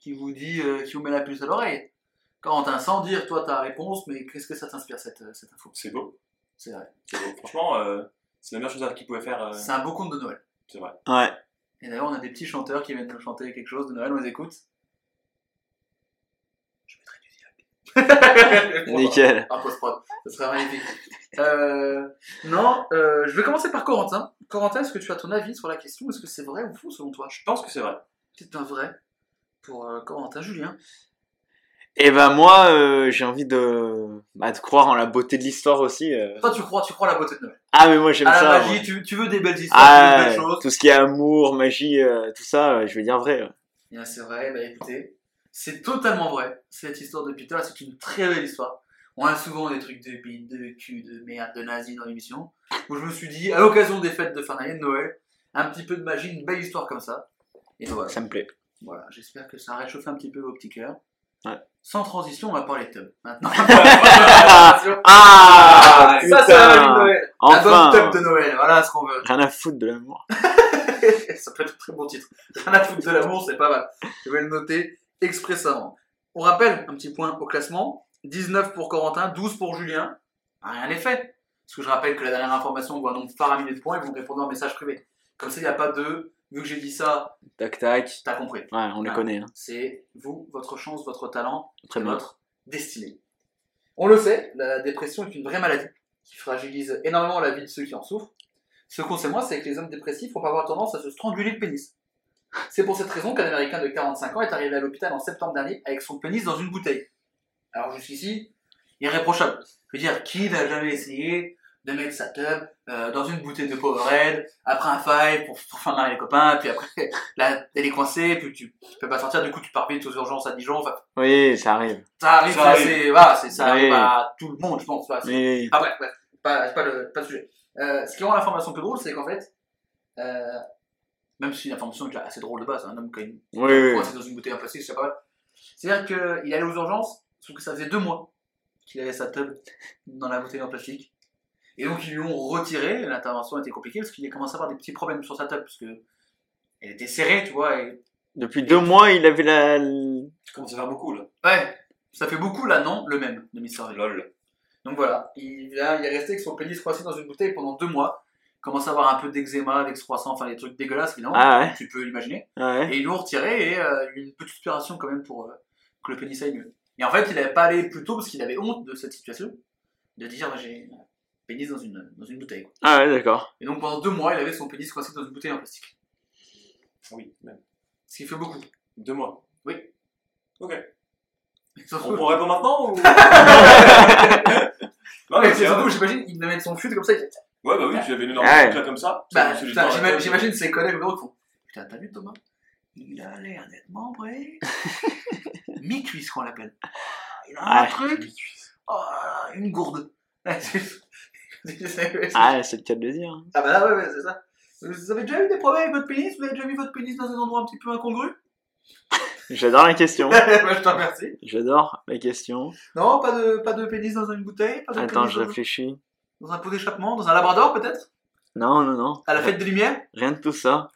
Qui vous dit, euh, qui vous met la puce à l'oreille? Quentin, sans dire toi ta réponse, mais qu'est-ce que ça t'inspire cette, cette info? C'est beau. C'est vrai. C'est beau. Franchement, euh, C'est la meilleure chose qu'il pouvait faire. euh, C'est un beau conte de Noël. c'est vrai. Ouais. Et d'ailleurs, on a des petits chanteurs qui viennent nous chanter quelque chose de Noël, on les écoute. Je mettrai du dialogue. Nickel. En post-prod, ce serait magnifique. Euh, non, euh, je vais commencer par Corentin. Corentin, est-ce que tu as ton avis sur la question? Est-ce que c'est vrai ou faux selon toi? Je pense que c'est vrai. C'est un vrai pour euh, Corentin. Julien? Et ben moi, euh, j'ai envie de, bah, de croire en la beauté de l'histoire aussi. euh. Toi, tu crois, tu crois à la beauté de Noël Ah mais moi j'aime À la ça. magie, moi. tu, tu veux des belles histoires, tu veux Ah, des belles choses. tout ce qui est amour, magie, euh, tout ça, euh, je vais dire vrai. ouais. Bien, c'est vrai, bah écoutez, c'est totalement vrai. Cette histoire de Peter, c'est une très belle histoire. On a souvent des trucs de bide, de cul, de merde, de nazi dans l'émission. Où je me suis dit, à l'occasion des fêtes de fin d'année, de Noël, un petit peu de magie, une belle histoire comme ça. Et voilà. Ça me plaît. Voilà, j'espère que ça a réchauffé un petit peu vos petits cœurs. Ouais. Sans transition, on va parler tub. Maintenant. Ah, ça, c'est de putain. Noël. Enfin. Tub de Noël, voilà ce qu'on veut. Rien à foutre de l'amour. ça peut être un très bon titre. Rien à foutre de l'amour, c'est pas mal. Je vais le noter expressément. On rappelle un petit point au classement 19 pour Corentin, 12 pour Julien. Ah, Rien n'est fait. Parce que je rappelle que la dernière information voit un nombre faramineux de points, ils vont répondre en message privé. Comme ça, il n'y a pas de. Vu que j'ai dit ça, Tac tac. t'as compris. Ouais, on les connaît. Hein. C'est vous, votre chance, votre talent, Très votre destinée. On le sait, la dépression est une vraie maladie qui fragilise énormément la vie de ceux qui en souffrent. Ce qu'on sait moi, c'est que les hommes dépressifs vont avoir tendance à se stranguler le pénis. C'est pour cette raison qu'un Américain de 45 ans est arrivé à l'hôpital en septembre dernier avec son pénis dans une bouteille. Alors jusqu'ici, irréprochable. Je veux dire, qui n'a jamais essayé de mettre sa tub euh, dans une bouteille de Powerade, après un five pour, pour faire marrer les copains, puis après, là, elle est coincée, puis tu, tu peux pas sortir, du coup tu pars vite aux urgences à Dijon, enfin, Oui, ça arrive. ça arrive, Ça ça, arrive. c'est, voilà, c'est, ça Oui. arrive à tout le monde, je pense. voilà, Mais ah bref, bref, pas, le, pas le sujet. Euh, ce qui rend l'information plus drôle, c'est qu'en fait, euh, même si l'information est déjà assez drôle de base, un homme qui a une oui, oui. coincé dans une bouteille en plastique, c'est pas mal. C'est-à-dire qu'il allait aux urgences, sauf que ça faisait deux mois qu'il avait sa tub dans la bouteille en plastique. Et donc ils lui ont retiré, l'intervention était compliquée parce qu'il a commencé à avoir des petits problèmes sur sa tub, parce que elle était serrée, tu vois, et Depuis deux mois, il avait la. Ça commence à faire beaucoup là. ouais, ça fait beaucoup là, non, le même, de Mr. V. Lol. Donc voilà, il, là, il est resté avec son pénis coincé dans une bouteille pendant deux mois. Il commence à avoir un peu d'eczéma, d'excroissant, enfin des trucs dégueulasses évidemment, Ah ouais. tu peux l'imaginer. Ah ouais. Et ils l'ont retiré et euh, une petite opération quand même pour euh, que le pénis aille mieux. Et en fait, il n'avait pas allé plus tôt parce qu'il avait honte de cette situation, de dire j'ai pénis dans une, dans une bouteille. quoi. Ah ouais, d'accord. Et donc pendant deux mois, il avait son pénis coincé dans une bouteille en plastique. Oui, même. Ce qui fait beaucoup. Deux mois. Oui. Ok. Sauf On, on répond maintenant ou? Non, mais c'est c'est surtout, j'imagine, il devait mettre son fut comme ça. il Ouais, bah oui, tu avais une énorme Ouais. comme ça. Bah, là. j'imagine ses collègues au bureau qui font Putain, t'as vu Thomas? Il a l'air d'être membré. Mi-cuisse qu'on l'appelle. Ah, Il a un truc. Oh, une gourde. ah Ah, c'est le cas de le dire. bah là, ouais, ouais, c'est ça. Vous avez déjà eu des problèmes avec votre pénis? Vous avez déjà vu votre pénis dans un endroit un petit peu incongru? J'adore la question. Bah, Je te remercie. J'adore la question. Non, pas de, pas de pénis dans une bouteille pas de Attends, je réfléchis. Dans un pot d'échappement Dans un labrador peut-être? Non, non, non. À la fête des Lumières? Rien de tout ça.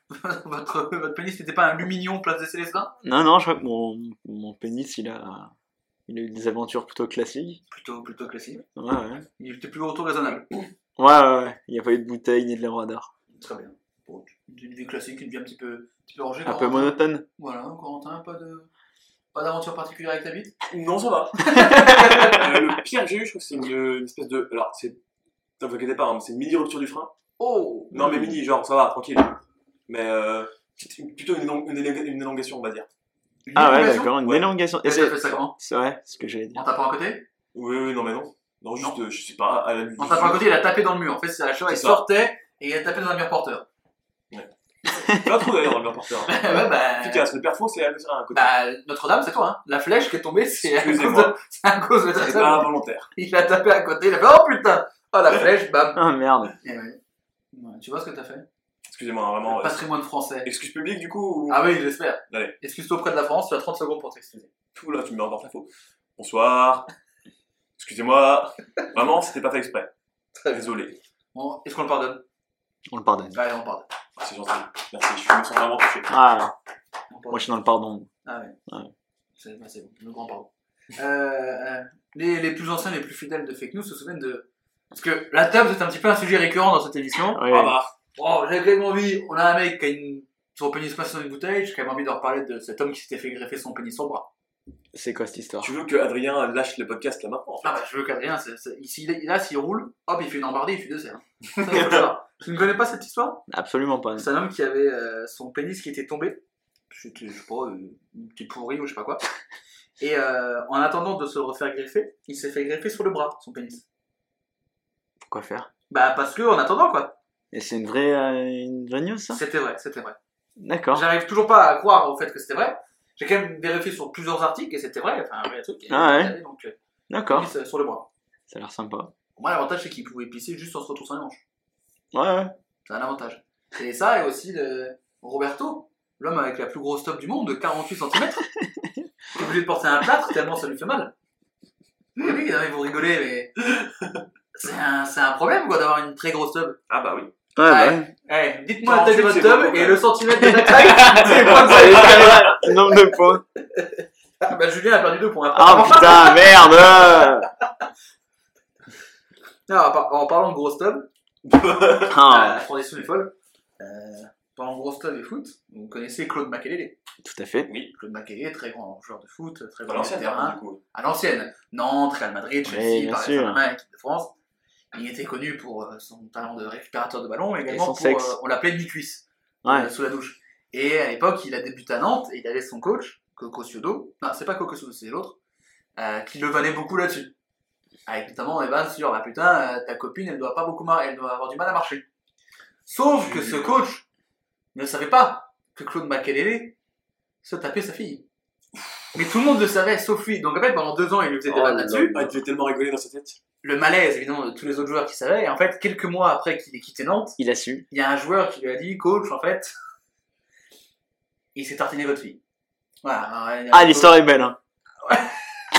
votre, votre pénis n'était pas un lumignon place des Célestins? Non, non, je crois que mon, mon pénis, il a, il a eu des aventures plutôt classiques. Plutôt, plutôt classique. Ouais, ouais. Il était plus autour raisonnable. Ouais, ouais, ouais. Il n'y a pas eu de bouteille ni de labrador. Très bien. Bon, une vie classique, une vie un petit peu, un petit peu rangée. Un peu monotone. Voilà, Corentin, pas de, pas d'aventure particulière avec ta bite. Non, ça va. Euh, le pire que j'ai eu, je crois que c'est une, une espèce de. Alors, c'est. Ne vous inquiétez pas, hein, c'est une mini rupture du frein. Oh Non, mais mini, genre, ça va, tranquille. Mais euh, plutôt une, une, une élongation, on va dire. Une Ah ouais, d'accord, une Ouais. élongation. Et c'est fait ça comment c'est vrai, c'est ce que j'allais dire. En tapant à côté? Oui, oui, non, mais non. Non, juste, euh, je sais pas, à la En tapant à côté, il a tapé dans le mur. En fait, c'est la cheval, il sortait et il a tapé dans un mur porteur. Pas trop d'ailleurs dans le mur porteur. hein. ouais, bah. Efficace, le perfo, c'est à c'est à un côté. Bah, Notre-Dame, c'est toi, hein. La flèche qui est tombée, c'est à de, c'est à cause de C'est pas volontaire. Il a tapé à côté, il a fait Oh putain Oh la flèche, bam Ah merde. Ouais. Ouais, Tu vois ce que t'as fait? Excusez-moi, hein, vraiment. Le patrimoine français. Excuse publique, du coup ou... Ah oui, j'espère. Allez. Excuse-toi auprès de la France, tu as 30 secondes pour t'excuser. Tout là, tu me mets en porte-à-faux. Bonsoir. Excusez-moi. Vraiment, c'était pas fait exprès. Très bien. Désolé. Bon, est-ce qu'on le pardonne? On le pardonne. Allez, on pardonne. Ah, c'est gentil. Merci, je me sens vraiment touché. Ah, moi je suis dans le pardon. Ah ouais. Ouais. C'est bah, c'est bon, le grand pardon. Euh, euh, les, les plus anciens, les plus fidèles de Fake News se souviennent de Parce que la table, c'est un petit peu un sujet récurrent dans cette émission. Ouais. Ah bah, Bon, j'avais quand même envie, on a un mec qui a une, son pénis passé dans une bouteille, j'ai quand même envie de reparler de cet homme qui s'était fait greffer son pénis sur le bras. C'est quoi cette histoire? Tu veux que Adrien lâche le podcast là maintenant en fait? Ah bah, je veux qu'Adrien, c'est, c'est, ici, là, s'il roule, hop, il fait une embardée, il fait deux hein. Ça, savoir. Tu ne connais pas cette histoire? Absolument pas. C'est un homme qui avait euh, son pénis qui était tombé. C'était, je sais pas, euh, une petite pourrie ou je sais pas quoi. Et euh, en attendant de se le refaire greffer, il s'est fait greffer sur le bras, son pénis. Pourquoi faire? Bah, parce que, en attendant, quoi. Et c'est une vraie, euh, une vraie news ça? C'était vrai, c'était vrai. D'accord. J'arrive toujours pas à croire au fait que c'était vrai. J'ai quand même vérifié sur plusieurs articles et c'était vrai. Enfin, un vrai truc. Et Ah ouais. il donc, euh, D'accord. euh, sur le bras. Ça a l'air sympa. Pour moi, l'avantage, c'est qu'il pouvait pisser juste en se retroussant les manches. Ouais, ouais. C'est un avantage. Et ça, et aussi le Roberto, l'homme avec la plus grosse top du monde, de 48 cm, qui est obligé de porter un plâtre tellement ça lui fait mal. Et oui, non, mais vous rigolez, mais c'est un, c'est un problème quoi d'avoir une très grosse tub. Ah bah oui. Ouais, Ouais. ouais. Eh, dites-moi la taille de 48, votre beaucoup, et le centimètre de la taille, c'est quoi que ça nombre de points. Ah, bah Julien a perdu deux points. Ah putain, merde Alors, en par- en parlant de grosse tub, Ah, la transition est folle. Euh, parlant de grosse tub et foot, vous connaissez Claude Makelele. Tout à fait. Claude Makelele, très grand joueur de foot, très À grand l'ancienne terrain. hein, du coup. à l'ancienne. Nantes, Real Madrid, Oui, Chelsea, bien Paris sûr. Saint-Germain, équipe de France. Il était connu pour euh, son talent de récupérateur de ballon, mais également pour, euh, on l'appelait mi-cuisse, Ouais. euh, sous la douche. Et à l'époque, il a débuté à Nantes, et il avait son coach, Coco Ciodo, non, c'est pas Coco Ciodo, c'est l'autre, euh, qui le vannait beaucoup là-dessus. Avec notamment, eh ben, sur, bah putain, euh, ta copine, elle doit pas beaucoup mar- elle doit avoir du mal à marcher. Sauf que ce coach ne savait pas que Claude Makelele se tapait sa fille. Mais tout le monde le savait, sauf lui. Donc en fait, pendant deux ans, il lui faisait des Oh vannes là là-dessus. Ah, il devait tellement rigoler dans sa tête. Le malaise, évidemment, de tous les autres joueurs qui savaient. Et en fait, quelques mois après qu'il ait quitté Nantes, Il a su. il y a un joueur qui lui a dit, coach, en fait, il s'est tartiné votre fille. Voilà. Alors, Ah, l'histoire est belle, hein.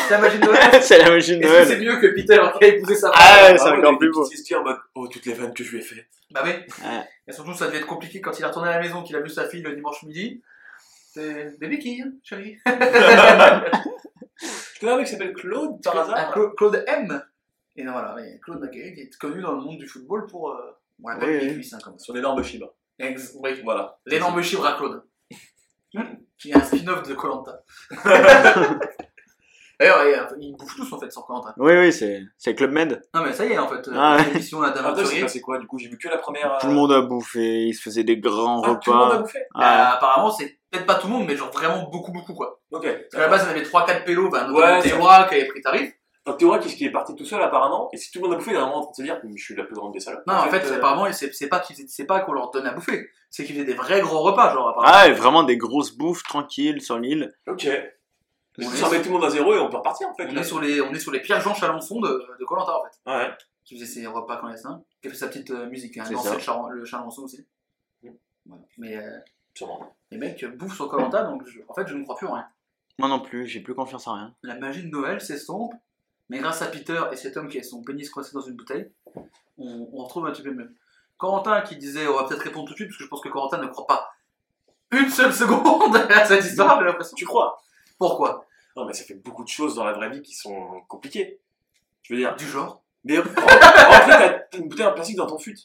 C'est la magie de Noël. c'est la machine de Est-ce que c'est Noël. mieux que Peter qui a épousé sa Ah femme ouais, c'est Ah ouais, encore plus beau. se dire en mode, oh, toutes les vannes que je lui ai fait. Bah oui. Ouais. Et surtout, ça devait être compliqué quand il est retourné à la maison, qu'il a vu sa fille le dimanche midi. C'est des béquilles, chérie. Tu connais un mec qui s'appelle Claude par Ah, hasard Claude, Claude M. Et non, voilà, mais Claude qui est connu dans le monde du football pour. Euh, on l'appelle Oui, les cuisses, hein, comme ça. Son énorme Shiba. Ex- oui. Voilà. L'énorme chibre à Claude. qui est un spin-off de Colanta. D'ailleurs, il- ils bouffent tous en fait sur Colanta. Oui, oui, c'est c'est Club Med. Non, mais ça y est, en fait, euh, Ah ouais. l'émission là c'est d'aventurier. passé quoi du coup J'ai vu que la première. Tout le monde a bouffé, il se faisait des grands Ah, tout le monde a repas. bouffé Bah, apparemment, c'est peut-être pas tout le monde, mais genre vraiment beaucoup, beaucoup quoi. Ok. Parce qu'à la base, y avait 3-4 pélos, bah, notamment Ouais, Théoura qui avait pris tarif. Donc Théora qui, qui est parti tout seul apparemment, et si tout le monde a bouffé, il est vraiment en train de se dire je suis la plus grande des salopes. Non, en fait, euh, apparemment, c'est c'est pas qu'ils faisaient- c'est pas qu'on leur donnait à bouffer, c'est qu'ils faisaient des vrais gros repas, genre apparemment. Ah, et vraiment des grosses bouffes tranquilles sur l'île. Ok. On ça remet tout le monde à zéro et on peut repartir en fait. On là. est sur les, on est sur les Pierre Jean Chalençon de, de Colanta en fait. Ouais. Qui faisait ses repas clandestins, qui a fait sa petite euh, musique, hein, C'est ça. le, Charan- le Chalençon aussi. Mm. Voilà. Mais euh, Sûrement. les mecs bouffent sur Colanta, donc je- en fait je ne crois plus en rien. Moi non plus, j'ai plus confiance en rien. La magie de Noël s'estompe, mais grâce à Peter et cet homme qui a son pénis coincé dans une bouteille, on, on retrouve un petit peu mieux. Corentin qui disait, on va peut-être répondre tout de suite, parce que je pense que Corentin ne croit pas une seule seconde à cette histoire, j'ai l'impression. Tu crois? Pourquoi? Non, mais ça fait beaucoup de choses dans la vraie vie qui sont compliquées. Je veux dire. Du genre Mais en fait, t'as une bouteille en plastique dans ton fut.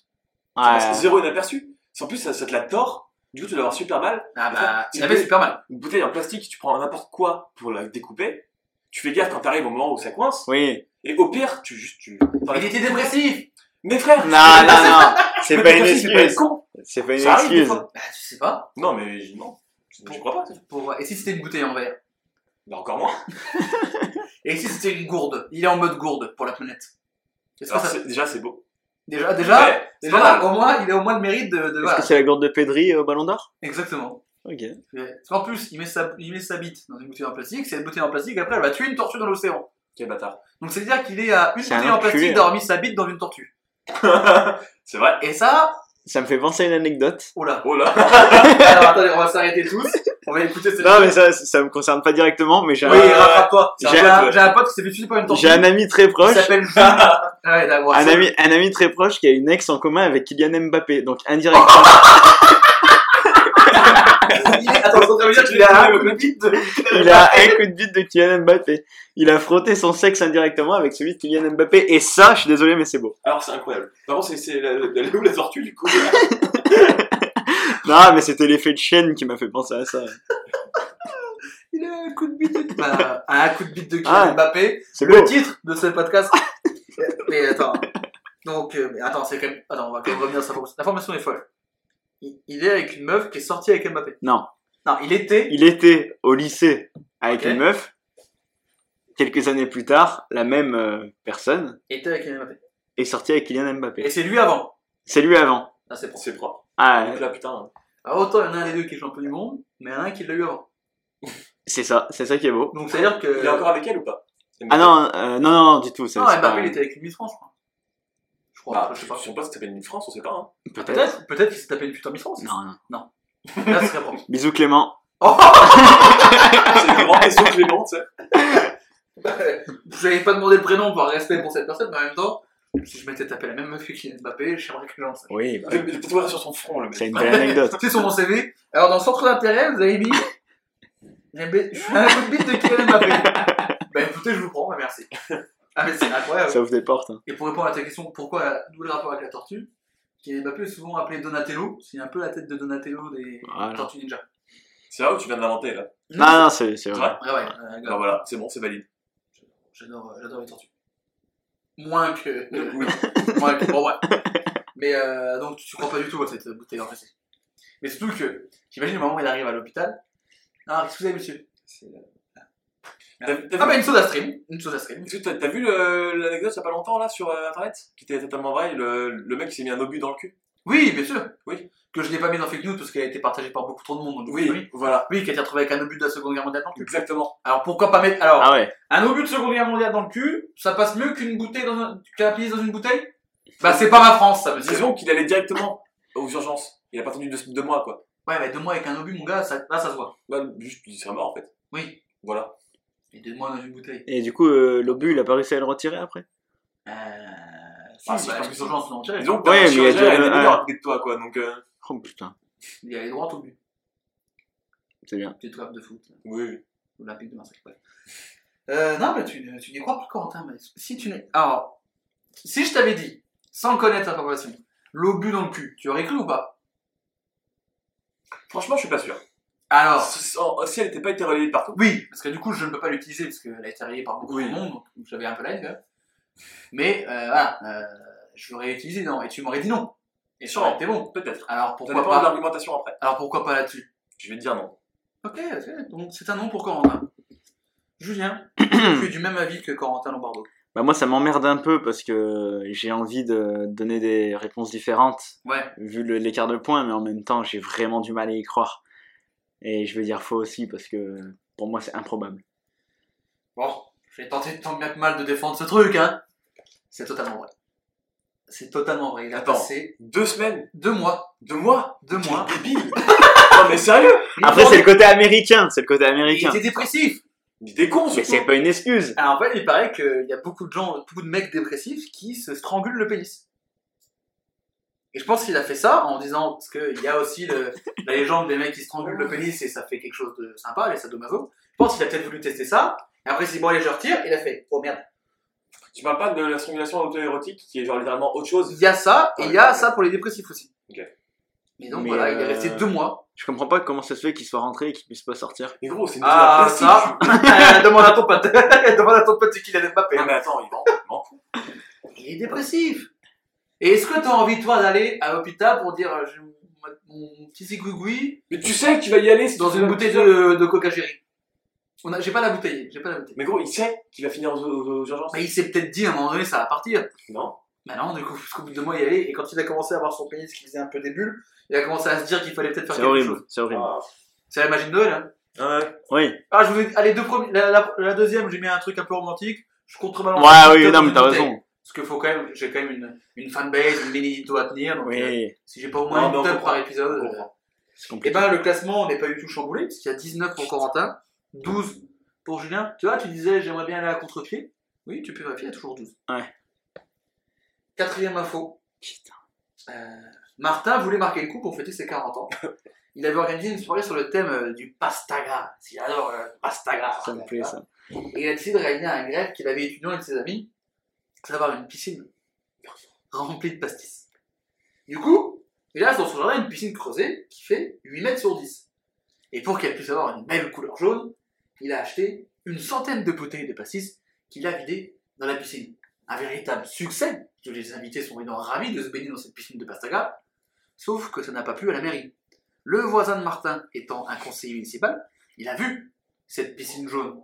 Ouais. zéro inaperçu. En plus, ça, ça te la tord. Du coup, tu dois avoir super mal. Ah bah, Tu peux- super mal. Une bouteille en plastique, tu prends n'importe quoi pour la découper. Tu fais gaffe quand t'arrives au moment où ça coince. Oui. Et au pire, tu juste. Tu... Il était dépressif Mais frère Non, non, non. C'est pas une merci, c'est pas excuse. con. C'est pas une Ça arrive des excuse. fois. Bah, tu sais pas. Non, mais non. Je crois pas. Pour... Et si c'était une bouteille en verre Bah, encore moins. Et si c'était une gourde Il est en mode gourde pour la planète. Est-ce que Alors, ça... c'est- déjà, c'est beau. Déjà, déjà, Ouais, c'est déjà pas mal. au moins, il a au moins le mérite de. de Est-ce voilà. que c'est la gourde de Pedri au Ballon d'Or? Exactement. Ok. Parce qu'en plus, il met, sa... il met sa bite dans une bouteille en plastique. Cette bouteille en plastique, après, elle va tuer une tortue dans l'océan. Quel bâtard. Donc, c'est-à-dire qu'il est à une C'est un bouteille en enculé, plastique hein. d'avoir mis sa bite dans une tortue. c'est vrai. Et ça, Ça me fait penser à une anecdote. oh là. Oh là. Alors, attendez, on va s'arrêter tous. On va écouter cette Non, mais ça, ça me concerne pas directement, mais j'ai Oui, un, rattrape-toi. J'ai J'ai un, j'ai un pote qui s'est fait tuer par une tortue. j'ai un ami très Il proche. s'appelle Jules. ouais, d'accord. Un ami, un ami très proche qui a une ex en commun avec Kylian Mbappé. Donc indirectement. Il est- Attends, ça veut dire qu'il a un coup de bite de. Il a un coup de bite de Kylian Mbappé. Il a frotté son sexe indirectement avec celui de Kylian Mbappé. Et ça, je suis désolé, mais c'est beau. Alors c'est incroyable. Par contre, c'est- c'est la, la, la, la tortue du coup. Non, mais c'était l'effet de chaîne qui m'a fait penser à ça. Il a un coup de bite de. Bah, un coup de bite de Kylian Ah. Mbappé. C'est Le beau. titre de ce podcast. mais attends. Donc, euh, mais attends, c'est quand même. Attends, on va quand même revenir sur l'information. L'information est folle. Il, il est avec une meuf qui est sortie avec Mbappé. Non. Non, il était. Il était au lycée avec Ok. une meuf. Quelques années plus tard, la même euh, personne était avec Kylian Mbappé. est sortie avec Kylian Mbappé. Et c'est lui avant. C'est lui avant. Là, c'est pour. C'est propre. Ah, Donc là, putain. Alors, autant il y en a un des deux qui est champion du monde, mais il y en a un qui l'a eu avant. c'est ça, c'est ça qui est beau. Donc, c'est à dire que. Il est encore avec elle ou pas? Ah non, euh, non, non, du tout. ça, Non, c'est Mbappé, pas- il était avec une Miss France, je crois. Je crois, Bah, je sais je pas. sais pas si t'appelles une France, on sait pas. Hein. Peut-être. Peut-être, peut-être qu'il s'est tapé une putain Miss France. Non, non. Là, ce serait bon. Bisous Clément. C'est le grand vaisseau Clément, tu sais. Je n'avais pas demandé le prénom par respect pour cette personne, mais en même temps, si je m'étais tapé la même meuf que Kylian Mbappé, j'aimerais que les gens le sachent. Oui, bah, Le tatouage sur son front, le mec. c'est une belle anecdote. C'est sur mon CV. Alors, dans le centre d'intérêt, vous avez mis. Je fais un coup de bite de Kylian Mbappé. bah écoutez, je vous prends, bah merci. Ah, mais c'est incroyable. Ça ouvre des portes. hein. Et pour répondre à ta question, pourquoi, d'où le rapport avec la tortue Kylian Mbappé est souvent appelé Donatello, c'est un peu la tête de Donatello des Voilà. Tortues Ninja. C'est là où tu viens de l'inventer, là. Non, non, c'est vrai. vrai Ouais, ouais, euh, grave. voilà, c'est bon, c'est valide. J'adore, j'adore les tortues. Moins que. Oui. moins que. Bon, ouais. Mais euh, donc, tu crois pas du tout à cette bouteille en fait. Mais surtout que, j'imagine le moment où il arrive à l'hôpital. Ah, excusez monsieur. C'est, euh, T'as t'as Ah, bah, une soda stream. Une soda stream. est-ce que t'as- t'as vu le- l'anecdote il y a pas longtemps, là, sur euh, internet? Qui était totalement vrai, le, le mec qui s'est mis un obus dans le cul Oui, bien sûr. Oui. Que je n'ai pas mis dans fake news parce qu'elle a été partagée par beaucoup trop de monde. donc oui. voilà. Oui, qui a été retrouvé avec un obus de la seconde guerre mondiale dans le cul. Exactement. Alors pourquoi pas mettre. Alors, Ah ouais. un obus de seconde guerre mondiale dans le cul, ça passe mieux qu'une bouteille dans un. qu'un pilier dans une bouteille? Bah, c'est pas ma France, ça, monsieur. Disons qu'il allait directement aux urgences. Il a pas attendu deux, deux mois, quoi. Ouais, mais deux mois avec un obus, mon gars, ça, là, ça se voit. Là, juste, il serait mort, en fait. Oui. Voilà. Et deux mois dans une bouteille. Et du coup, euh, l'obus, il a pas réussi à le retirer après? Euh. Ah, si, bah, je pense les que urgences. Disons que Ouais, mais il y a déjà- un de toi, quoi. Donc, euh, Oh putain, Il y a les droits au but. c'est bien. Petite web de foot. oui, oui. Olympique de Marseille. Ouais. Euh, non, mais tu, tu n'y crois pas, Corentin. Mais si tu n'es. Alors, si je t'avais dit, sans connaître l'information, l'obus dans le cul, tu aurais cru ou pas? Franchement, je suis pas sûr. Alors, Si, elle n'était pas été relayée partout. oui, parce que du coup, je ne peux pas l'utiliser parce qu'elle a été rayée par beaucoup Oui. de monde, donc j'avais un peu la haine, quand même. Mais, euh, voilà, euh, je l'aurais utilisé, non, et tu m'aurais dit non. Et ça aurait été bon. Peut-être. Alors, pourquoi dépend de pas l'argumentation après. Alors, pourquoi pas là-dessus? Je vais te dire non. Ok, ok, donc c'est un nom pour Corentin. Julien, tu es du même avis que Corentin Lombardo. Bah moi, ça m'emmerde un peu parce que j'ai envie de donner des réponses différentes Ouais, vu l'écart de points, mais en même temps, j'ai vraiment du mal à y croire. Et je vais dire faux aussi parce que pour moi, c'est improbable. bon, je vais tenter tant bien que mal de défendre ce truc, hein. C'est totalement vrai. C'est totalement vrai. Il a Attends. passé Deux semaines deux mois, Deux mois deux mois. Débile Non, mais sérieux Après, c'est le côté américain, c'est le côté Il américain. était dépressif. Il était con, Mais surtout. c'est pas une excuse. Alors en fait, il paraît qu'il y a beaucoup de gens, beaucoup de mecs dépressifs qui se strangulent le pénis. Et je pense qu'il a fait ça en disant, parce qu'il y a aussi le- la légende des mecs qui strangulent le pénis et ça fait quelque chose de sympa, les sadomaso. Je pense qu'il a peut-être voulu tester ça. Et après, il s'est dit, bon, allez, je retire. Il a fait, oh merde. Tu parles pas de la strangulation auto-érotique qui est genre littéralement autre chose? Il y a ça, et il y a ça pour les dépressifs aussi. Ok. Et donc Mais, voilà, il est euh, resté deux mois. Je comprends pas comment ça se fait qu'il soit rentré et qu'il puisse pas sortir. Mais gros, c'est une Ah, ça. demande à ton pote. demande à ton pote c'est qu'il a Mbappé. Non, mais attends, il m'en- il est dépressif. Et est-ce que t'as envie, toi, d'aller à l'hôpital pour dire, euh, j'ai mon, mon petit zigouigoui Mais tu sais que tu vas y aller si dans une bouteille de, de coca chéri? On a- J'ai pas la bouteille, j'ai pas la bouteille. Mais gros, il sait qu'il va finir aux, aux- aux urgences. Mais il s'est peut-être dit à un moment donné, ça va partir. Non Mais non, du coup, parce qu'au bout de deux mois, il y allait, et quand il a commencé à avoir son pénis qui faisait un peu des bulles, il a commencé à se dire qu'il fallait peut-être faire C'est quelque horrible, chose. c'est horrible. Ah. C'est la magie de Noël, hein. Ouais. Oui. Ah, je vous ai... Allez, deux premiers... la, la- la deuxième, j'ai mis un truc un peu romantique. Je contrebalance. Ouais, oui, non, mais t'as bouteille. raison. Parce qu'il faut quand même, j'ai quand même une, une fanbase, une bénédito à tenir. Donc, euh, Oui, si j'ai pas au moins Non, mais une on comprend. par épisode. On euh, comprend. c'est Et compliqué. ben, le classement n'est pas du tout chamboulé, parce qu'il y a 19 pour Corentin, 12 pour Julien. Tu vois, tu disais, j'aimerais bien aller à contre-pied. Oui, tu peux vérifier, il y a toujours 12. Ouais. Quatrième info. Putain. Euh, Martin voulait marquer le coup pour fêter ses 40 ans. il avait organisé une soirée sur le thème euh, du pastaga. J'adore le pastaga. Ça me plaît ça. Et il a décidé de réaliser un greffe qu'il avait étudiant avec ses amis, c'est d'avoir une piscine remplie de pastis. Du coup, il a dans son jardin une piscine creusée qui fait 8 mètres sur 10. Et pour qu'elle puisse avoir une belle couleur jaune, il a acheté une centaine de bouteilles de pastis qu'il a vidées dans la piscine. Un véritable succès, tous les invités sont énormément ravis de se baigner dans cette piscine de pastaga, sauf que ça n'a pas plu à la mairie. Le voisin de Martin étant un conseiller municipal, il a vu cette piscine jaune.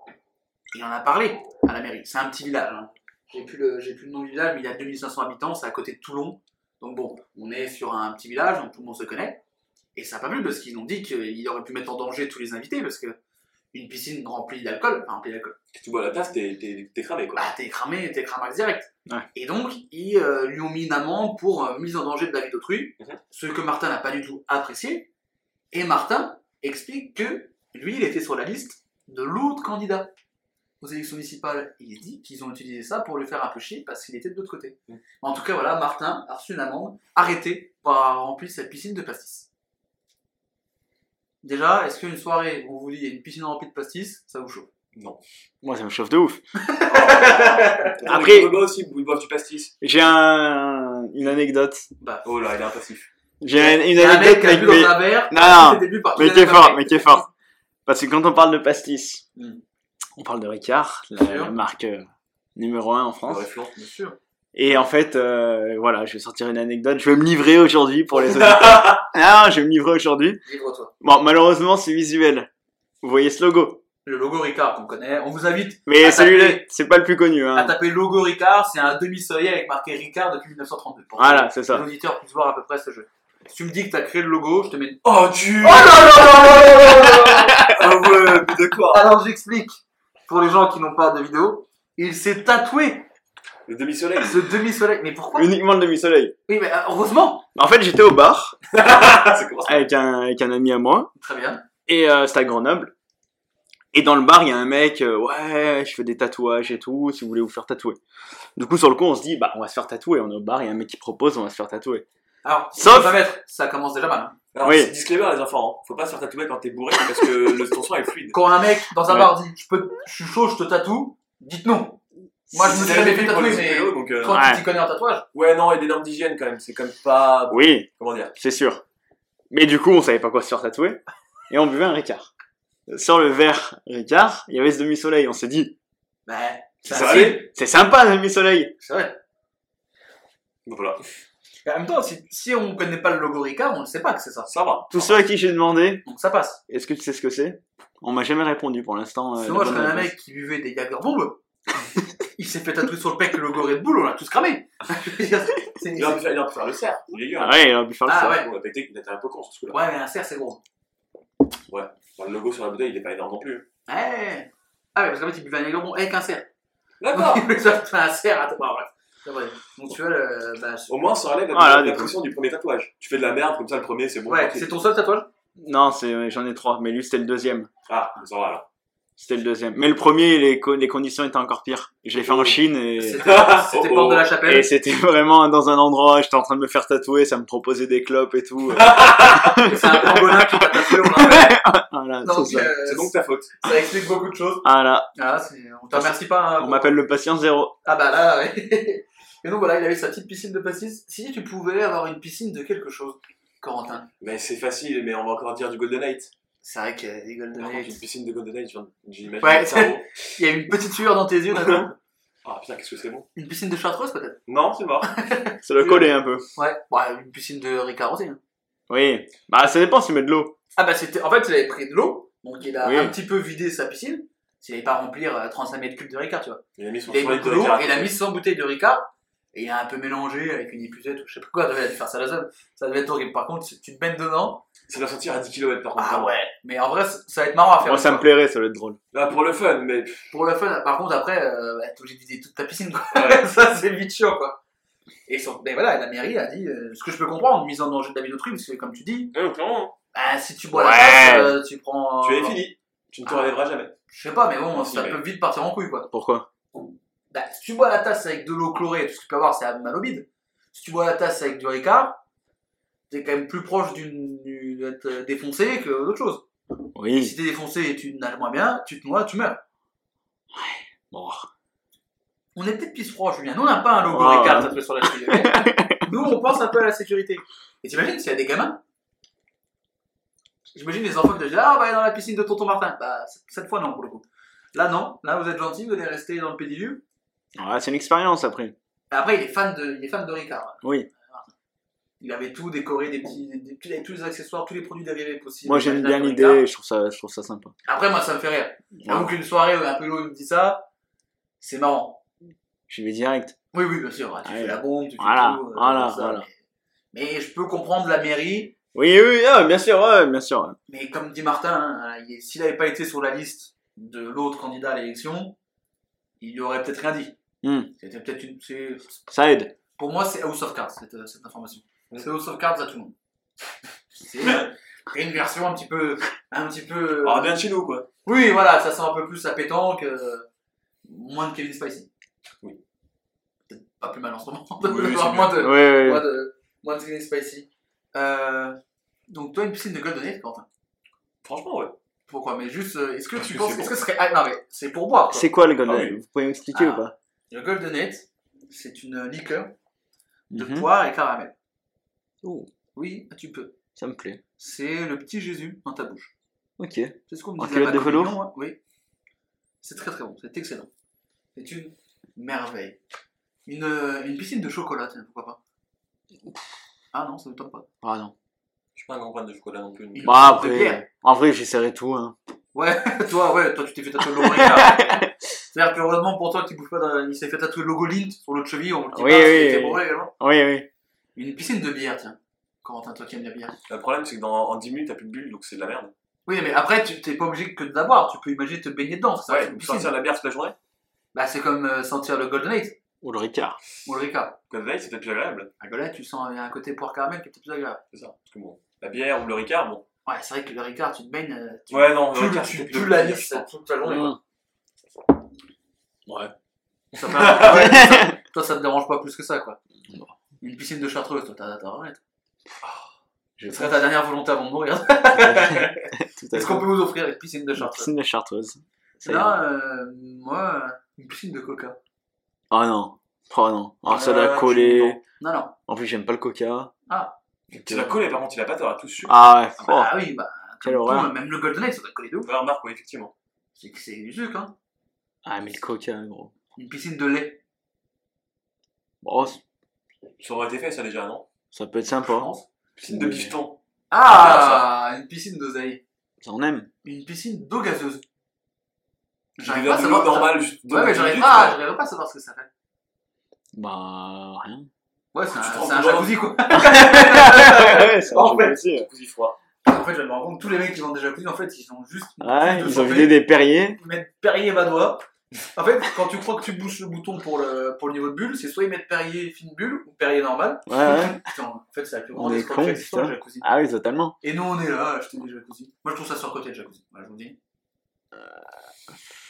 Il en a parlé à la mairie. C'est un petit village. hein. J'ai plus, le, plus le nom du village, mais il y a 2500 habitants, c'est à côté de Toulon. Donc bon, on est sur un petit village, donc tout le monde se connaît. Et ça n'a pas plu parce qu'ils ont dit qu'il aurait pu mettre en danger tous les invités parce que une piscine remplie d'alcool, enfin remplie d'alcool, Si tu bois la tasse, t'es t'es- t'es cramé quoi. bah t'es cramé, t'es cramax direct. Ouais. Et donc, ils euh, lui ont mis une amende pour euh, mise en danger de la vie d'autrui, Mhm. ce que Martin n'a pas du tout apprécié. Et Martin explique que lui, il était sur la liste de l'autre candidat aux élections municipales. Il dit qu'ils ont utilisé ça pour le faire un peu chier parce qu'il était de l'autre côté. Mhm. En tout cas, voilà, Martin a reçu une amende, arrêté pour avoir rempli sa piscine de pastis. Déjà, est-ce qu'une soirée où on vous dit il y a une piscine remplie de pastis, ça vous chauffe? Moi, ça me chauffe de ouf. Après, Après- bois aussi, ils boivent du pastis. J'ai un... une anecdote. Bah, Oh là, il est impassif. J'ai une il y a un mec anecdote qui a avec bu dans un verre, Non, non. c'était bu par Mais qui est fort, mais qui est fort. Parce que quand on parle de pastis, Mm. on parle de Ricard, la, Sûr. la marque euh, numéro 1 en Le France. Bien sûr. Et en fait, euh, voilà, je vais sortir une anecdote. Je vais me livrer aujourd'hui pour les auditeurs. ah, je vais me livrer aujourd'hui. Livre-toi. Bon, malheureusement, c'est visuel. Vous voyez ce logo. Le logo Ricard qu'on connaît. On vous invite Mais À celui-là, c'est pas le plus connu. à Hein. taper logo Ricard. C'est un demi-soleil avec marqué Ricard depuis 1932. Pour Voilà, c'est que ça. les auditeurs puissent voir à peu près ce jeu. Si tu me dis que t'as créé le logo, je te mets. Oh, tu Oh là là là là là là Ah ouais, d'accord. Alors j'explique. Pour les gens qui n'ont pas de vidéo, il s'est tatoué Le demi-soleil. ce demi-soleil. Mais pourquoi Uniquement le demi-soleil. Oui, mais euh, heureusement. En fait, j'étais au bar avec un, avec un ami à moi. Très bien. Et euh, c'était à Grenoble. Et dans le bar, il y a un mec, euh, ouais, je fais des tatouages et tout, si vous voulez vous faire tatouer. Du coup, sur le coup, on se dit, bah, on va se faire tatouer. On est au bar, il y a un mec qui propose, on va se faire tatouer. Alors, Sauf- pas mettre, ça commence déjà mal. Alors, Oui. c'est disclaimer les enfants, hein. faut pas se faire tatouer quand t'es bourré parce que le ton sang est fluide. Quand un mec dans un Ouais. bar dit je, peux, je suis chaud, je te tatoue, dites non. Moi, je me suis jamais fait tatouer, mais donc euh, Quand Ouais. tu t'y connais en tatouage, ouais non, il y a des normes d'hygiène quand même, c'est quand même pas Oui, comment dire? c'est sûr. Mais du coup, on savait pas quoi se faire tatouer. Et on buvait un Ricard. Sur le verre Ricard, il y avait ce demi-soleil. On s'est dit, bah, c'est Ça sympa, allait c'est sympa, le demi-soleil. c'est vrai. Donc voilà, Mais en même temps, si, si on connaît pas le logo Ricard, on ne sait pas que c'est ça. ça va. Tous ceux à qui j'ai demandé, Donc ça passe. est-ce que tu sais ce que c'est? On m'a jamais répondu pour l'instant. euh, Parce que la moi, je connais un mec qui buvait des Jager bombes. il s'est fait tatouer sur le pec le logo Red Bull, on l'a tous cramé. C'est- Il aurait pu faire, il aurait pu faire le cerf, il est gars. Ah ouais, il a pu faire le Ah faire. ouais. Bon, t'as été- il était un peu con sur ce coup-là. Ouais, mais un cerf, c'est gros. Enfin, le logo sur la bouteille, il est pas énorme non plus. Ouais. Ah ouais, parce qu'en fait, il buvait un bomb avec un cerf. D'accord. il a fait un cerf bref. C'est vrai. Donc tu vois, le, bah, Au moins, ça enlève la, Voilà, la pression du premier tatouage. Tu fais de la merde, comme ça le premier c'est bon. ouais, c'est ton seul tatouage? Non, c'est j'en ai trois, mais lui c'était le deuxième. Ah, ça va alors. C'était le deuxième. Mais le premier, les, co- les conditions étaient encore pires. Je l'ai fait en Chine et, C'était c'était Oh, porte de la et chapelle. c'était vraiment dans un endroit, j'étais en train de me faire tatouer, ça me proposait des clopes et tout. C'est un pangolin qui t'a tatoué, on voilà, c'est euh, C'est donc ta faute. ça explique beaucoup de choses. Voilà, Ah, c'est- on te remercie pas. hein, on pour- m'appelle le patient zéro. Ah bah là, ouais. Et donc voilà, il avait sa petite piscine de pastis. Si tu pouvais avoir une piscine de quelque chose, Corentin. Mais c'est facile, mais on va encore dire du Golden Night. C'est vrai qu'il y a des Golden Par contre, Age. une piscine de Golden Night, j'imagine. Ouais. Il y a une petite sueur dans tes yeux, d'accord Ah putain, qu'est-ce que c'est bon. Une piscine de chartreuse peut-être? Non, c'est mort. Ça le collait un peu. Ouais. Ouais, une piscine de Ricard aussi. hein. Oui. Bah, ça dépend si tu mets de l'eau. Ah bah c'était. En fait, il avait pris de l'eau, donc il a Oui. un petit peu vidé sa piscine. S'il n'avait pas remplir euh, 35 mètres cubes de Ricard, tu vois. Il a mis son Il a mis soleil beaucoup de d'eau Ricard. et il a mis 100 bouteilles de Ricard. Et il a un peu mélangé avec une épuisette ou je sais pas quoi. Dû faire ça à la zone. Ça devait être horrible. Par contre, tu te baignes dedans. Ça doit sortir à 10 km par contre. Ah ouais. Mais en vrai, ça va être marrant à faire. Moi, ça me plairait, ça va être drôle. Là, pour le fun, mais. Pour le fun, par contre, après, euh, bah, t'es obligé de vider toute ta piscine, quoi. Ouais. ça, c'est vite chiant, quoi. Et son- mais voilà, la mairie a dit, euh, ce que je peux comprendre, mise en danger de la vie d'autrui, parce que comme tu dis, Hum, clairement. bah, si tu bois la Ouais. tasse, euh, tu prends. Tu es fini. Tu ne te Ah. relèveras jamais. Je sais pas, mais bon, ça peut vite partir en couille, quoi. Pourquoi? Bah, si tu bois la tasse avec de l'eau chlorée, tout ce que tu peux avoir, c'est mal au bide. Si tu bois la tasse avec du Ricard, t'es quand même plus proche d'une, d'une- mieux être euh, défoncé que d'autre chose. Oui. si t'es défoncé et tu nages moins bien, tu te noies, tu meurs. Bon. On est peut-être pisse froid, Julien. Nous, on n'a pas un logo Ah, Ricard ouais. tatoué sur la cheville. Nous, on pense un peu à la sécurité. Et t'imagines s'il y a des gamins? J'imagine les enfants qui te disent Ah, on va aller dans la piscine de tonton Martin. Bah, cette fois, non, pour le coup. Là, non. Là, vous êtes gentil, vous allez rester dans le pédilu. Ouais, c'est une expérience après. Après, il est fan de, il est fan de Ricard. Oui. Il avait tout décoré, des petits, des, tous, les, tous les accessoires, tous les produits dérivés possibles. Moi j'aime bien l'idée, je trouve ça, je trouve ça sympa. Après, moi, ça me fait rire. J'avoue qu'une soirée où un peu l'eau me dit ça, c'est marrant. J'y vais direct. Oui, oui, bien sûr. Tu Ouais. fais la bombe, tu fais Voilà, tout. euh, voilà, tout ça, voilà. Mais, mais je peux comprendre la mairie. Oui, oui, ah, bien sûr, ouais, bien sûr. Mais comme dit Martin, hein, il est- s'il n'avait pas été sur la liste de l'autre candidat à l'élection, il n'y aurait peut-être rien dit. Hmm. C'était peut-être une. Ça aide. Pour moi, c'est House of Cards, cette, euh, cette information. C'est House of Cards à tout le monde. C'est une version un petit peu. Un petit peu. Alors, bien de chez nous, quoi. Oui, voilà, ça sent un peu plus la pétanque, euh, moins de Kevin Spacey. Oui. Peut-être pas plus mal en ce moment. Oui, moins, de, Oui, oui. moins, de, moins de Kevin Spacey. Euh, donc, toi, une piscine de Golden Gate, Quentin? Franchement, ouais. Pourquoi? Mais juste, euh, est-ce que Parce tu que penses. Est-ce que ce serait. Ah, non, mais c'est pour boire. C'est quoi le Golden Ah oui. Vous pouvez m'expliquer Ah. ou pas? Le Golden Gate, c'est une liqueur de Mhm. poire et caramel. Oh, Oui, tu peux. Ça me plaît. C'est le petit Jésus dans ta bouche. Ok. C'est ce qu'on me En disait à culotte ma de velours communion, hein. Oui. C'est très très bon, c'est excellent. C'est une merveille. Une, euh, une piscine de chocolat, tiens, pourquoi pas. Ah non, ça ne tente pas. Ah non. Je suis pas un grand fan de chocolat non plus. Bah de bière. après, en vrai j'essaierai tout. Hein. Ouais, toi, ouais, toi tu t'es fait tatouer le. C'est-à-dire que heureusement pour toi, tu bouges pas dans... il s'est fait tatouer le logo Lint sur l'autre cheville, on le dit Oui, pas, oui, oui. bourré également. Oui, oui. Une piscine de bière, tiens. Corentin, toi qui aimes la bière. Le problème, c'est que dans en 10 minutes, t'as plus de bulles, donc c'est de la merde. Oui, mais après, tu t'es pas obligé que de la boire, tu peux imaginer te baigner dedans, ça, Ouais, sortir la bière toute la journée. Bah, c'est comme euh, sentir le Golden Eight Ou le Ricard. ou le Ricard. Comme veille, c'est peut-être plus agréable. À Golden, tu sens il y a un côté poire caramel qui est peut-être plus agréable. C'est ça. Parce que bon, la bière ou le Ricard, bon. Ouais, c'est vrai que le Ricard, tu te baignes, euh, tu Ouais, non, le tu, Ricard, tu, tu peut-être la toute la journée. Ouais. Ça ouais, ça- toi, ça te dérange pas plus que ça, quoi. Non. Une piscine de chartreuse, toi, t'as t'as arrêté. Je Ce serait ta dernière volonté avant de mourir. Tout à Est-ce qu'on fait. peut vous offrir une piscine de Une chartreuse? Piscine de chartreuse. Ça ira. Là, euh, moi, euh, une piscine de coca. Oh non. Oh non. Alors ça Euh, l'a tu- collé. Non, non. En plus j'aime pas le coca. Tu l'as collé, par contre, il a pas, t'auras tout su. Ah ouais. Ah oh. bah oui, bah. Quelle comme tout, horreur. même le Golden ça doit coller de ouf. Ouais, remarque, ouais, effectivement. C'est que c'est du sucre, hein. Ah mais le coca gros. Une piscine de lait, Bon, c- Ça aurait été fait, ça déjà, non? Ça peut être je sympa. pense. Piscine de bifton. Ah, une piscine d'oseille. Ça on aime. Une piscine d'eau gazeuse. J'arrive pas à savoir. normale, juste. Ouais, mais j'arrive pas, j'arrive pas à savoir ce que ça fait. Bah rien. Ouais, c'est Tu te un, rends c'est un compte jacuzzi quoi. ouais, ça En fait. aussi. Jacuzzi froid. En fait, je me rends compte, tous les mecs qui vendent des jacuzzi, en fait, ils ont juste. Ouais, ils ont vidé des Perrier. Ils mettent Perrier Badois. En fait, quand tu crois que tu bouches le bouton pour le, pour le niveau de bulle, c'est soit ils mettent Perrier fine bulle ou Perrier normal. Ouais, ouais. Putain, en fait, c'est la plus On grande escroquerie de l'histoire, le jacuzzi. Ah oui, totalement. Et nous, on est là à acheter des jacuzzi. Moi, je trouve ça surcoté le jacuzzi. Voilà, je vous dis.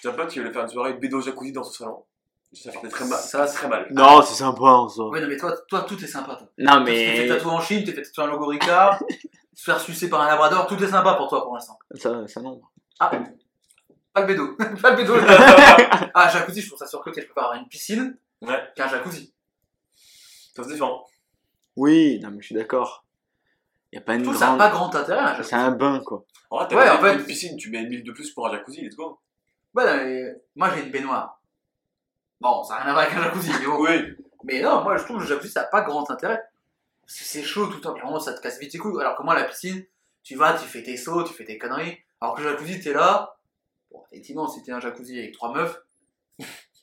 J'ai un pote qui voulait faire une soirée bédo jacuzzi dans son salon. Ça fait très mal. Ça, très mal. Non, c'est sympa en soi. Ouais, non, mais toi, toi tout est sympa, toi. Non Tu t'es fait mais tatouer en Chine, t'es fait tatouer un logo Ricard, se faire sucer par un labrador, tout est sympa pour toi pour l'instant. ça, ça non. Pas le bédo. pas le bédo. ah, jacuzzi, je trouve ça surcoté. Je préfère avoir une piscine Ouais, qu'un jacuzzi. ça se défend. Oui, non mais je suis d'accord. Y a pas Je une trouve que ça n'a grande. pas grand intérêt, un jacuzzi. C'est un bain quoi. En vrai, t'as Ouais, pas en fait- une piscine, tu mets une mille de plus pour un jacuzzi, let's go. Ouais, non, mais moi j'ai une baignoire. Bon, ça n'a rien à voir avec un jacuzzi, mais bon. Oui. Mais non, moi je trouve que le jacuzzi ça n'a pas grand intérêt. Parce que c'est chaud tout le temps, mais vraiment ça te casse vite les couilles. Alors que moi, la piscine, tu vas, tu fais tes sauts, tu fais tes conneries. Alors que le jacuzzi, t'es là. Bon, effectivement, t'es un jacuzzi avec trois meufs,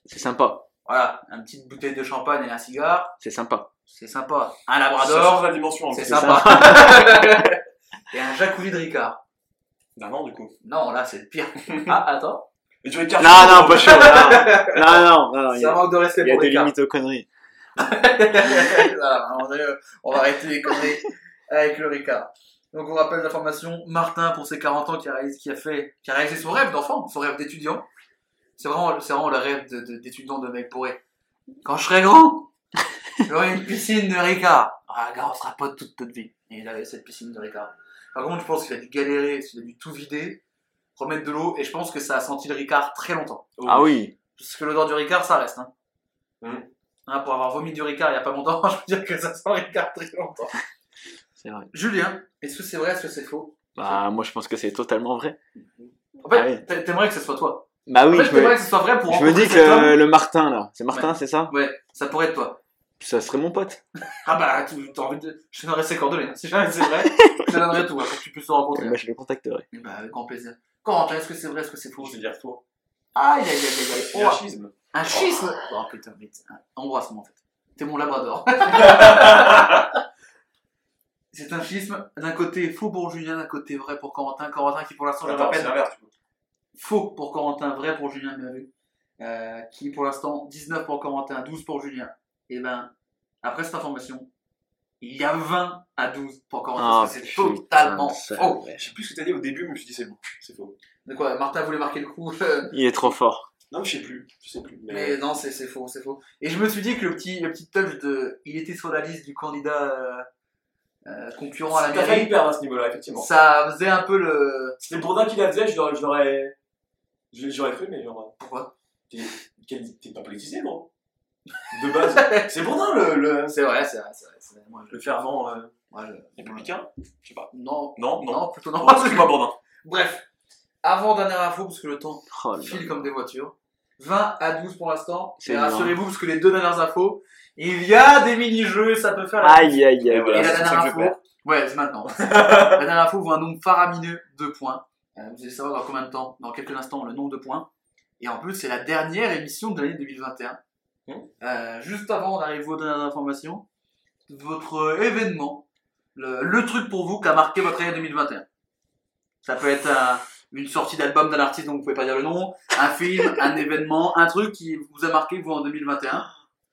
C'est sympa. voilà, une petite bouteille de champagne et un cigare, C'est sympa. c'est sympa. Un Ça labrador, la dimension. en c'est sympa. et un jacuzzi de Ricard. Bah non, du coup. Non, là c'est le pire. Ah, attends. Et tu Ricard. Non, non, pas chaud. Non, non, non, non, non, il y C'est un a, manque de respect il y a pour des Ricard. limites aux conneries. On va arrêter les conneries avec le Ricard. Donc on rappelle l'information, Martin pour ses 40 ans qui a réalisé, qui a fait, qui a réalisé son rêve d'enfant, son rêve d'étudiant. C'est vraiment, c'est vraiment le rêve de- de- d'étudiant de, mec pourré. Quand je serai grand, j'aurai une piscine de Ricard. Ah gars, on sera potes toute notre vie. Et il avait cette piscine de Ricard. Par contre, je pense qu'il a dû galérer, il a dû tout vider, remettre de l'eau, et je pense que ça a senti le Ricard très longtemps. Ah oui. Parce que l'odeur du Ricard, ça reste. Hein. Mhm. Hein, pour avoir vomi du Ricard il y a pas longtemps, je veux dire que ça sent le Ricard très longtemps. C'est vrai. Julien, est-ce que c'est vrai, est-ce que c'est faux? Bah, moi, je pense que c'est totalement vrai. En fait, Ah t'aimerais que ce soit toi. Bah oui, en fait, je me, que ce soit vrai pour je me dis que le Martin, là, c'est Martin, c'est ça? Ouais, ça pourrait être toi. Ça serait mon pote. Ah bah, tu as envie de... Je te donnerai ses coordonnées. hein. Si jamais c'est vrai, je te donnerai tout hein, pour que tu puisses le rencontrer. Bah, je le contacterai. Eh bah, avec grand plaisir. Corentin, est-ce que c'est vrai, est-ce que c'est faux? Je vais dire faux. Aïe, aïe, aïe, aïe, aïe. Oh, un schisme. un schisme Oh putain, vite. Embrasse-moi en fait. T'es mon labrador. c'est un schisme. D'un côté faux pour Julien, d'un côté vrai pour Corentin. Corentin qui pour l'instant, je le rappelle, faux pour Corentin, vrai pour Julien, bien vu. Euh, qui pour l'instant 19 pour Corentin, 12 pour Julien. Et ben, après cette information, il y a 20 à 12 pour Corentin. Ah, c'est totalement faux. Je sais plus ce que t'as dit au début, mais je me suis dit c'est bon, c'est faux. De quoi Martin voulait marquer le coup euh, Il est trop fort. Non, je sais plus. Je sais plus. Mais, Mais non, c'est c'est faux, c'est faux. Et je me suis dit que le petit, le petit touch de. Il était sur la liste du candidat euh, euh, concurrent à la T'as failli mairie. perdre à ce niveau-là, effectivement. Ça faisait un peu le. C'était Bourdin qui la faisait, je l'aurais- J'aurais cru, mais genre. Pourquoi? T'es pas politisé, gros. De base. c'est Bourdin le, le, C'est vrai, c'est vrai, c'est vrai. Moi, je- le fervent euh, moi, je- républicain. Je sais pas. Non, Non, non. non, plutôt non. Non, c'est pas Bourdin. Bref, avant dernière info, parce que le temps Oh file comme des voitures. 20 à 12 pour l'instant. Et rassurez-vous, parce que les deux dernières infos, il y a des mini-jeux, ça peut faire la Aïe, aïe, Et aïe. voilà, Et la dernière info, ouais, c'est maintenant. la dernière info vaut un nombre faramineux de points. Euh, vous allez savoir dans combien de temps, dans quelques instants, le nombre de points. Et en plus, c'est la dernière émission de l'année 2021. Hmm. Euh, juste avant d'arriver aux dernières informations, votre événement, le, le truc pour vous qui a marqué votre année 2021. Ça peut être un- une sortie d'album d'un artiste dont vous pouvez pas dire le nom, un film, un événement, un truc qui vous a marqué vous en 2021.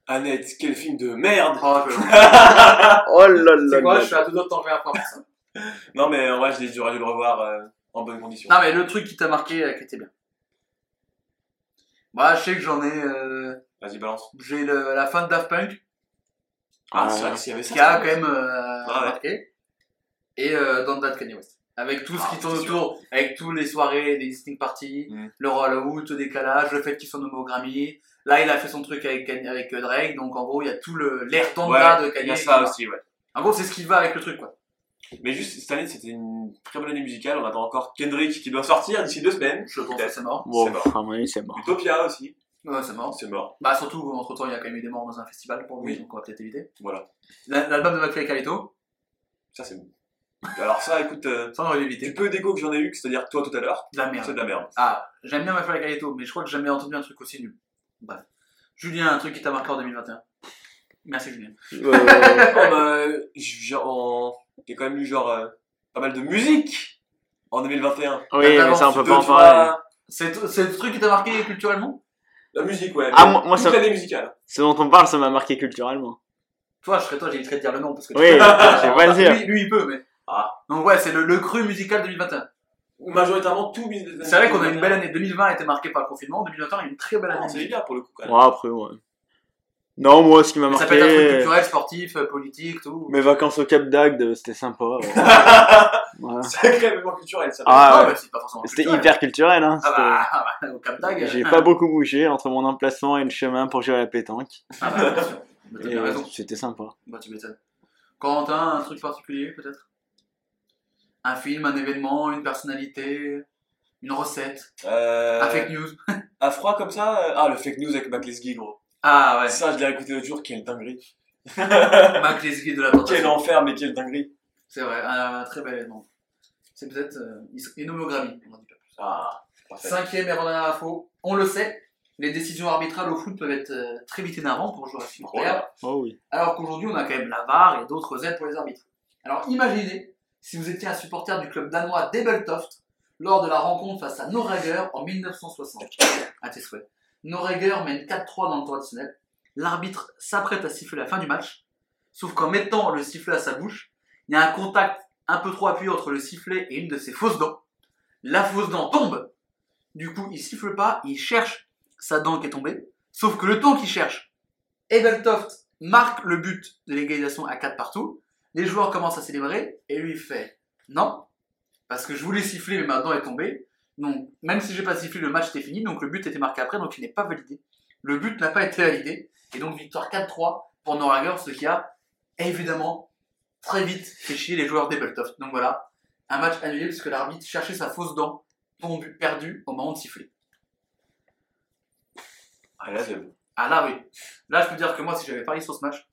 Annette, quel film de merde. Oh, je... Oh là là C'est quoi. Je suis à deux doigts de t'en faire après pour ça. Non, mais en vrai, j'ai- j'aurais dû le revoir euh, en bonne condition. Non, mais le truc qui t'a marqué, euh, qui était bien. Moi, je sais que j'en ai. euh, Vas-y, balance. J'ai le- la fin de Daft Punk Ah, Ah, c'est vrai que s'il y avait ça. qui a quand vrai. même euh, Ah ouais. marqué. Et euh, Don't That Kanye West. Avec tout ce Ah, qui tourne autour, avec tous les soirées, les listening parties, Mm. le rollout, le décalage, le fait qu'il soit nommé au Grammy. Là, il a fait son truc avec, avec euh, Drake, donc en gros, il y a tout le l'air Donda de Kanye. il y a qui ça aussi, ouais. En gros, c'est ce qui va avec le truc, quoi. Mais juste, cette année, c'était une très bonne année musicale. On attend encore Kendrick qui doit sortir d'ici deux semaines. Je pense que c'est mort. Bon, C'est mort. c'est mort. Utopia aussi. Ouais, c'est mort. C'est mort. Bah, surtout, entre temps, il y a quand même eu des morts dans un festival pour lui, Oui. donc on va peut-être éviter. Voilà. La- L'album de McFly et Ça, c'est bon. Alors, ça, écoute, euh, ça on aurait dû du éviter. peu d'écho que j'en ai eu, c'est-à-dire toi tout à l'heure, De la merde. c'est de la merde. Ah, j'aime bien McFly et Carlito, mais je crois que j'ai jamais entendu un truc aussi nul. Bref. Julien, un truc qui t'a marqué en 2021. Merci Julien. Euh, Oh, bah, genre, il y a quand même eu genre euh, pas mal de musique en 2021. oui, mais ça, on peut pas en trois- parler. C'est c'est le truc qui t'a marqué culturellement? La musique, ouais. Ah, moi- moi, Toute ça- l'année musicale. Ce dont on parle, ça m'a marqué culturellement. Toi, je serais toi, j'éviterais de dire le nom parce que. Oui, je vais pas le dire. Lui, lui, il peut, mais. Ah. Donc ouais, c'est le, le cru musical 2021. Majoritairement tout. C'est vrai qu'on a une belle année. 2020 a été marquée par le confinement. 2021 a eu une très belle Ah, année. c'est bien pour le coup, quand même. Ouais, après, ouais. Non, moi, ce qui m'a Ça peut être un truc marqué, culturel, sportif, euh, politique, tout. mes vacances au Cap d'Agde, c'était sympa. ouais. Voilà. Sacré événement culturel, ça. Ah, Ah, ouais. bah, C'était hyper culturel, hein. Ah bah, ah bah, au Cap d'Agde. J'ai pas beaucoup bougé entre mon emplacement et le chemin pour jouer à la pétanque. Ah bah, bien sûr. Bah. C'était sympa. Bah, tu m'étonnes. Quentin, un truc particulier, peut-être? Un film, un événement, une personnalité, une recette, Euh, un fake news À froid comme ça, euh, ah, le fake news avec Mac Lesguy, gros. Ah ouais, Ça, je l'ai écouté l'autre jour, quelle dinguerie. Mac Lesguy de la Quel tentation. enfer, mais quelle dinguerie. C'est vrai, un, très bel événement. C'est peut-être. Euh, nommé au Grammy, on en dit pas plus. Ah, parfait. Cinquième et avant-dernière info, on le sait, les décisions arbitrales au foot peuvent être euh, très vite énervantes pour jouer à supporter. Voilà. Oh oui. alors qu'aujourd'hui on a quand même la VAR et d'autres aides pour les arbitres. Alors imaginez si vous étiez un supporter du club danois d'Ebeltoft lors de la rencontre face à Norreger en 1960. À tes souhaits. Norreger mène 4-3 dans le temps additionnel. L'arbitre s'apprête à siffler la fin du match, sauf qu'en mettant le sifflet à sa bouche, il y a un contact un peu trop appuyé entre le sifflet et une de ses fausses dents. La fausse dent tombe. Du coup, il siffle pas, il cherche sa dent qui est tombée. Sauf que le temps qu'il cherche, Ebeltoft marque le but de l'égalisation à 4 partout. Les joueurs commencent à célébrer et lui il fait non, parce que je voulais siffler, mais ma dent est tombée. Donc, même si j'ai pas sifflé, le match était fini, donc le but était marqué après, donc il n'est pas validé. Le but n'a pas été validé, et donc victoire 4-3 pour Norager, ce qui a évidemment très vite fait chier les joueurs d'Ebeltoft. Donc voilà, un match annulé parce que l'arbitre cherchait sa fausse dent tombée, perdue au moment de siffler. Ah là. Ah là oui, là je peux dire que moi si j'avais parié sur ce match,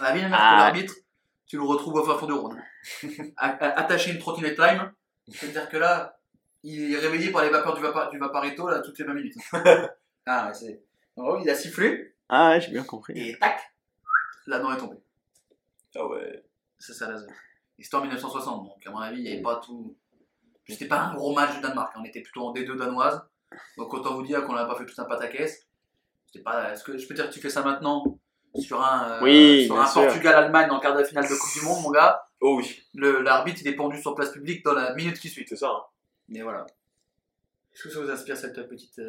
la vie Ah. que l'arbitre, tu le retrouves au fin fond du Rhône. Attaché une trottinette lime, je peux dire que là, il est réveillé par les vapeurs du, Vaporito là, toutes les 20 minutes. ah ouais, c'est... Il a sifflé, Ah, ouais, j'ai bien compris. et tac, la dent est tombée. Ah ouais. C'est ça la zone. Et c'était en 1960, donc à mon avis, il n'y avait pas tout. C'était pas un gros match du Danemark, on était plutôt en D2 danoise. Donc autant vous dire qu'on n'avait pas fait tout un pataquès. C'était pas. Est-ce que je peux dire que tu fais ça maintenant? sur un, Portugal-Allemagne en quart de finale de Coupe du Monde, mon gars. Oh oui. L'arbitre, il est pendu sur place publique dans la minute qui suit. C'est ça. Mais voilà. Est-ce que ça vous inspire cette petite.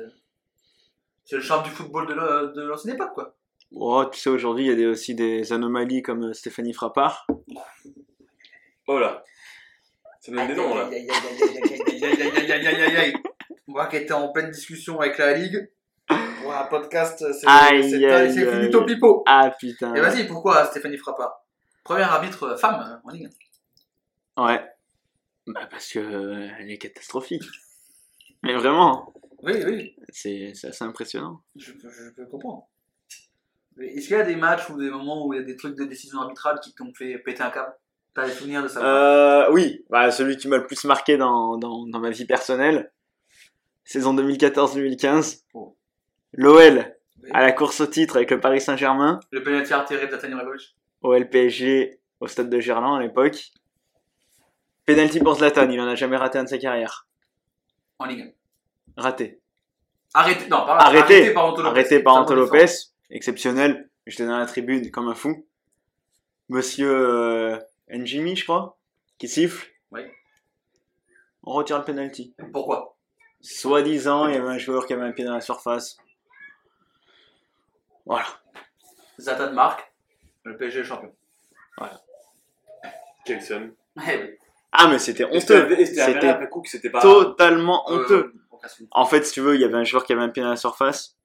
C'est le charme du football de l'ancienne époque, quoi. Oh, tu sais, aujourd'hui, il y a aussi des anomalies comme Stéphanie Frappard. Oh là. Ça donne des noms, là. Moi qui étais en pleine discussion avec la Ligue, pour un podcast, c'est Aïe, c'est- aïe, c'est fini aïe. au pipeau. Ah putain. Et vas-y, pourquoi Stéphanie Frappard? Première arbitre euh, femme euh, en Ligue. Ouais. Bah, parce que euh, elle est catastrophique. Mais vraiment, Oui, oui, c'est assez impressionnant. je peux, je peux comprendre. Mais Est-ce qu'il y a des matchs ou des moments où il y a des trucs de décision arbitrale qui t'ont fait péter un câble? T'as des souvenirs de ça Euh, oui, bah, celui qui m'a le plus marqué dans, dans, dans ma vie personnelle, saison 2014-2015. Oh. L'OL à la course au titre avec le Paris Saint-Germain, Le penalty artéré de Zlatan Ibrahimovic au LPSG au stade de Gerland à l'époque. Penalty pour Zlatan, il en a jamais raté un de sa carrière. en Ligue Raté. 1. Arrêté, non, pas Arrêté. arrêté par Anto Lopez. Arrêté par Anto Lopez, exceptionnel. J'étais dans la tribune comme un fou. Monsieur euh, Njimi, je crois, qui siffle. Oui. On retire le penalty. Pourquoi? Soi-disant, il y avait un joueur qui avait un pied dans la surface. Voilà. Zlatan marque, le PSG est champion. Quel somme. Eh. Ah, mais c'était honteux. c'était C'était pas. totalement Euh, honteux. En fait, si tu veux, il y avait un joueur qui avait un pied dans la surface,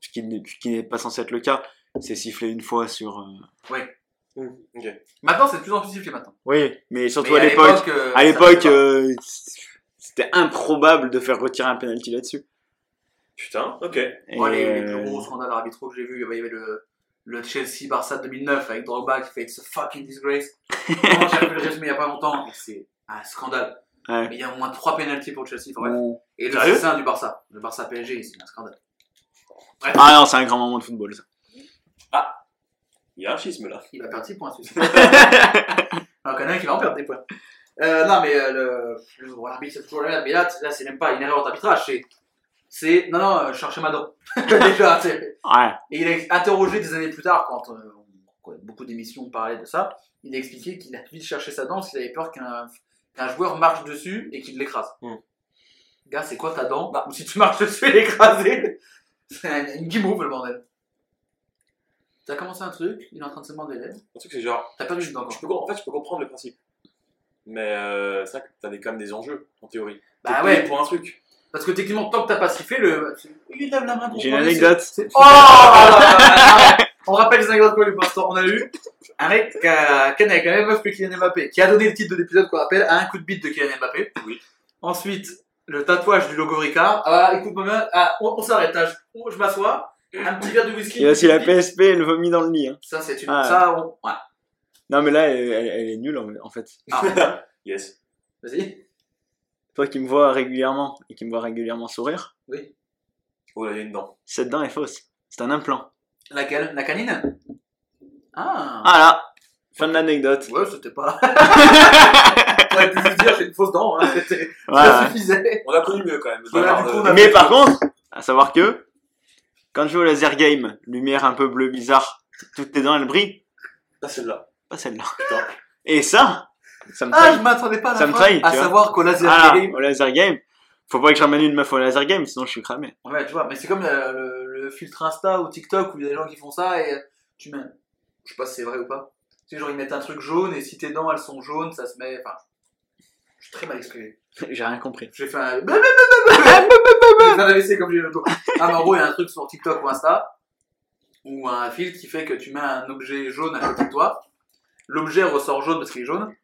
ce qui n'est ce qui n'est pas censé être le cas. C'est sifflé une fois sur. euh, Hmm, ok. Maintenant, c'est de plus en plus sifflé maintenant. Oui, mais surtout Mais à l'époque. euh, À l'époque, euh, c'était improbable de faire retirer un penalty là-dessus. Putain, ok. Et, Bon, les, les plus gros scandales arbitraux que j'ai vu, il y avait le, le Chelsea-Barça 2009 avec Drogba qui fait It's a fucking disgrace. J'ai vu le résumé il y a pas longtemps c'est un scandale. Ouais. Mais il y a au moins 3 pénalties pour le Chelsea. enfin, bref. on- Et le Sérieux 6-1 du Barça. Le Barça PSG, c'est un scandale. Bref, Ah non, c'est un grand moment de football, ça. Il y a un schisme là. il va perdre 6 points, celui-ci. Alors, qu'il y en a un qui va en perdre des points. Euh, non, mais euh, le, le l'arbitre, c'est toujours la. Mais là, t- là c'est même pas une erreur d'arbitrage. C'est, c'est, non, non, euh, chercher ma dent. Déjà, Ouais. Et il a interrogé des années plus tard, quand euh, quoi, beaucoup d'émissions parlaient de ça, il a expliqué qu'il a vite cherché sa dent parce qu'il avait peur qu'un qu'un joueur marche dessus et qu'il l'écrase. Hmm. Gars, c'est quoi ta dent? Ou si tu marches dessus et l'écraser C'est un- une guimauve le bordel. T'as commencé un truc, il est en train de se mordre les lèvres, Un truc, c'est genre. t'as dedans Je encore. peux, en fait, je peux comprendre le principe. Mais euh, c'est vrai que t'as des- quand même des enjeux, en théorie. Bah ouais, Pour un truc. Parce que techniquement, tant que t'as pas sifflé, le. Il lève la main pour J'ai une anecdote. Oh. On rappelle les anecdotes qu'on a eu pour l'instant. On a eu un mec qui a avec la même meuf que Kylian Mbappé, qui a donné le titre de l'épisode qu'on rappelle à un coup de bite de Kylian Mbappé. Oui. Ensuite, le tatouage du logo Ricard. Ah, écoute, maman, ah, on, on s'arrête. hein. Je, je m'assois. Un petit verre de whisky. Il y a aussi la PSP, le vomi dans le lit. hein. Ça, c'est une. Ah. Ça, on. Ouais. Non, mais là, elle, elle- elle est nulle en, en fait. Ah, Yes. vas-y. Toi qui me vois régulièrement et qui me vois régulièrement sourire, Oui. Oh là, il y a une dent. cette dent est fausse. C'est un implant. Laquelle? La canine? Ah. Voilà. Fin de l'anecdote. Ouais, c'était pas. T'aurais pu juste dire j'ai une fausse dent. Hein. C'était. Ça Voilà. suffisait. On a connu mieux quand même. Voilà, du coup, euh, on a- Mais par contre, à savoir que, quand je joue au laser game, lumière un peu bleu bizarre, toutes tes dents elles brillent, Pas celle-là. pas celle-là. Putain. Et ça, ça me Ah, je m'attendais pas à la Ça me fin, trahit, à savoir qu'au laser Ah, game. au laser game, faut pas que je ramène une meuf au laser game, sinon je suis cramé. Ouais, tu vois, mais c'est comme le, le- le filtre Insta ou TikTok où il y a des gens qui font ça et tu mets. Je sais pas si c'est vrai ou pas. Tu sais, genre ils mettent un truc jaune et si tes dents elles sont jaunes, ça se met. Enfin. Je suis très mal exprimé. J'ai rien compris. J'ai fait un. J'ai fait un comme j'ai le dos. Ah, mais en gros, il y a un truc sur TikTok ou Insta, ou un filtre qui fait que tu mets un objet jaune à côté de toi. L'objet ressort jaune parce qu'il est jaune.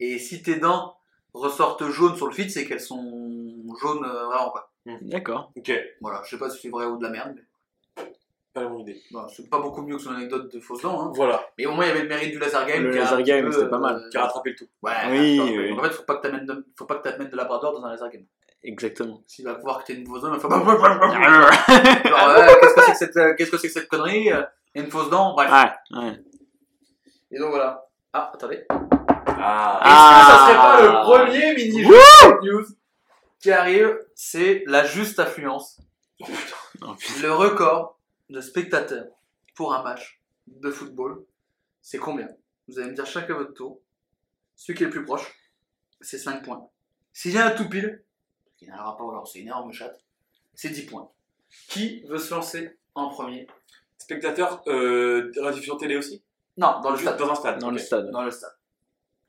Et si tes dents ressortent jaunes sur le feed, c'est qu'elles sont jaunes euh, vraiment pas. D'accord. Ok, Voilà, je sais pas si c'est vrai ou de la merde, mais pas la bonne idée. voilà, c'est pas beaucoup mieux que son anecdote de fausse dents. Hein. Voilà, Mais au moins, il y avait le mérite du laser game. Le qui a un laser petit game, peu, c'était pas mal. qui a rattrapé le tout. Ouais, Oui, oui. En fait, faut pas que t'amènes de, faut pas que t'amènes de labrador dans un laser game. Exactement. S'il va voir que t'es une fausse dent, il va faire. Genre, ouais, qu'est-ce que c'est que cette, euh, qu'est-ce que c'est que cette connerie euh, Il y a une fausse dent, bref. ouais, ouais. Et donc voilà. Ah, attendez. Ah, Ah. Est-ce que ça serait pas le premier mini-jeu de news qui arrive C'est la juste affluence. Oh, putain. Le record de spectateurs pour un match de football, c'est combien? Vous allez me dire chacun votre tour. Celui qui est le plus proche, c'est 5 points. S'il y a un tout pile, qui n'a pas alors c'est une énorme chatte, c'est 10 points. Qui veut se lancer en premier? Spectateur, euh, rediffusion télé aussi? Non, dans le Juste stade. Dans un stade. Dans le stade. Dans le stade.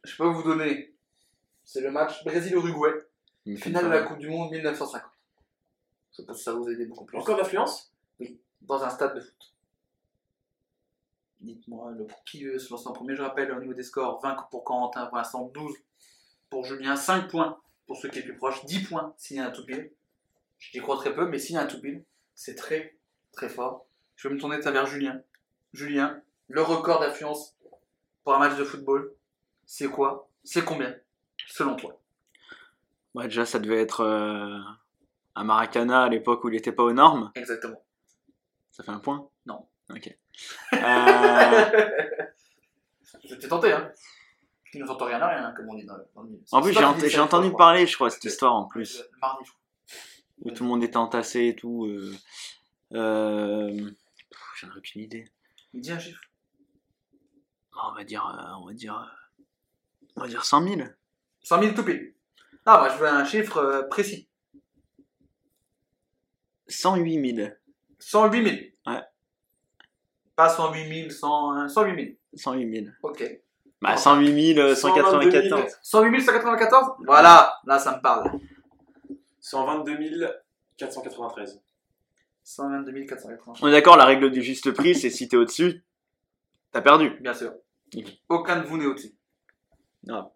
Je peux vous donner. C'est le match Brésil-Uruguay, finale de la Coupe du Monde 1950. Je pense que ça vous aider beaucoup plus. Encore d'affluence? Dans un stade de foot. Dites-moi le pour qui veut se lancer en premier. Je rappelle au niveau des scores 20 pour Corentin pour l'instant, 12 pour Julien, 5 points pour ceux qui est plus proche, 10 points s'il y a un tout pile. J'y crois très peu, mais s'il y a un tout pile, c'est très très fort. Je vais me tourner vers Julien. Julien, le record d'affluence pour un match de football, c'est quoi? C'est combien? Selon toi Ouais, déjà, ça devait être euh, un Maracana à l'époque où il était pas aux normes. Exactement. Ça fait un point? Non. Ok. Euh, Je t'ai tenté, hein Qui ne s'entend rien à rien, comme on dit dans le, dans le milieu. en plus, j'ai ent- dis entendu parler, je crois, cette histoire en plus. Le mardi, je crois. Où tout le monde était entassé et tout. Euh, euh, J'en ai aucune idée. Dit un chiffre. On va dire, euh, on va dire, on va dire 100 000. 100 000 tout pile. Ah, moi je veux un chiffre euh, précis. 108 000. 108 000. Ouais. Pas 108 000, 100, 108 000. 108 000. Ok. Bah, 108 000, 194. 108 194 Voilà, là ça me parle. 122 493. 122 480. On est d'accord, la règle du juste prix, c'est si t'es au-dessus, t'as perdu. Bien sûr. Aucun de vous n'est au-dessus. Non.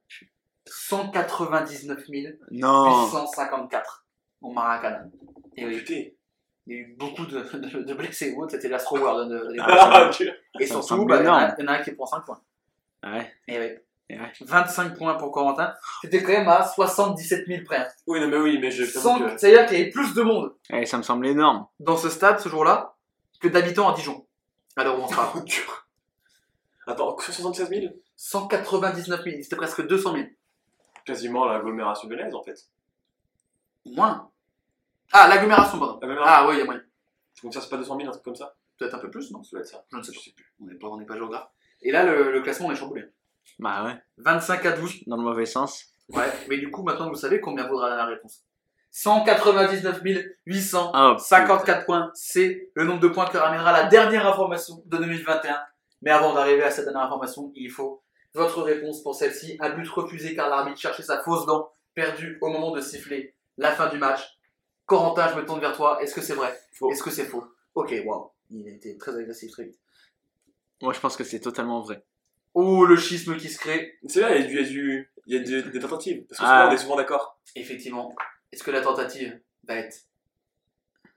199 Non. 854 au Maracana. Et oui, Putain. il y a eu beaucoup de, de, de blessés ou autres, c'était l'Astro World. de- de- Ah, ok. Et ça me surtout, semble bah, il y, en a- énorme. il y en a un qui prend 5 points. Ouais. Et oui. Et ouais. 25 points pour Corentin. C'était quand même à 77 000 près. Oui, non, mais oui, mais je Sans- t'avoue que. C'est-à-dire qu'il y avait plus de monde Ouais, ça me semble énorme. dans ce stade ce jour-là que d'habitants à Dijon. Alors on sera dur. Attends, 76 000 199 000, c'était presque 200 000. Quasiment l'agglomération lyonnaise en fait. Moins. Ah, l'agglomération, pardon. Ah oui, il y a moyen. Donc ça, c'est pas 200 000, un truc comme ça Peut-être un peu plus, non? Ça doit être ça. Je ne sais pas. On n'est pas, on n'est pas géographe. Et là, le, le classement, on est chamboulé. Bah ouais, 25 à 12. dans le mauvais sens. Ouais, mais du coup, maintenant, vous savez combien vaudra la réponse. 199 854 Ah, points, c'est le nombre de points que ramènera la dernière information de 2021. Mais avant d'arriver à cette dernière information, il faut votre réponse pour celle-ci. Un but refusé car l'arbitre cherchait sa fausse dent, perdue au moment de siffler la fin du match. Corentin, je me tourne vers toi. Est-ce que c'est vrai? Est-ce que c'est faux? Ok, waouh. Il a été très agressif très vite. Moi, je pense que c'est totalement vrai. Oh, le schisme qui se crée. C'est là, il y a du. Il y a, du, des, tentatives. Parce que Ah. souvent, on est souvent d'accord. Effectivement. Est-ce que la tentative va être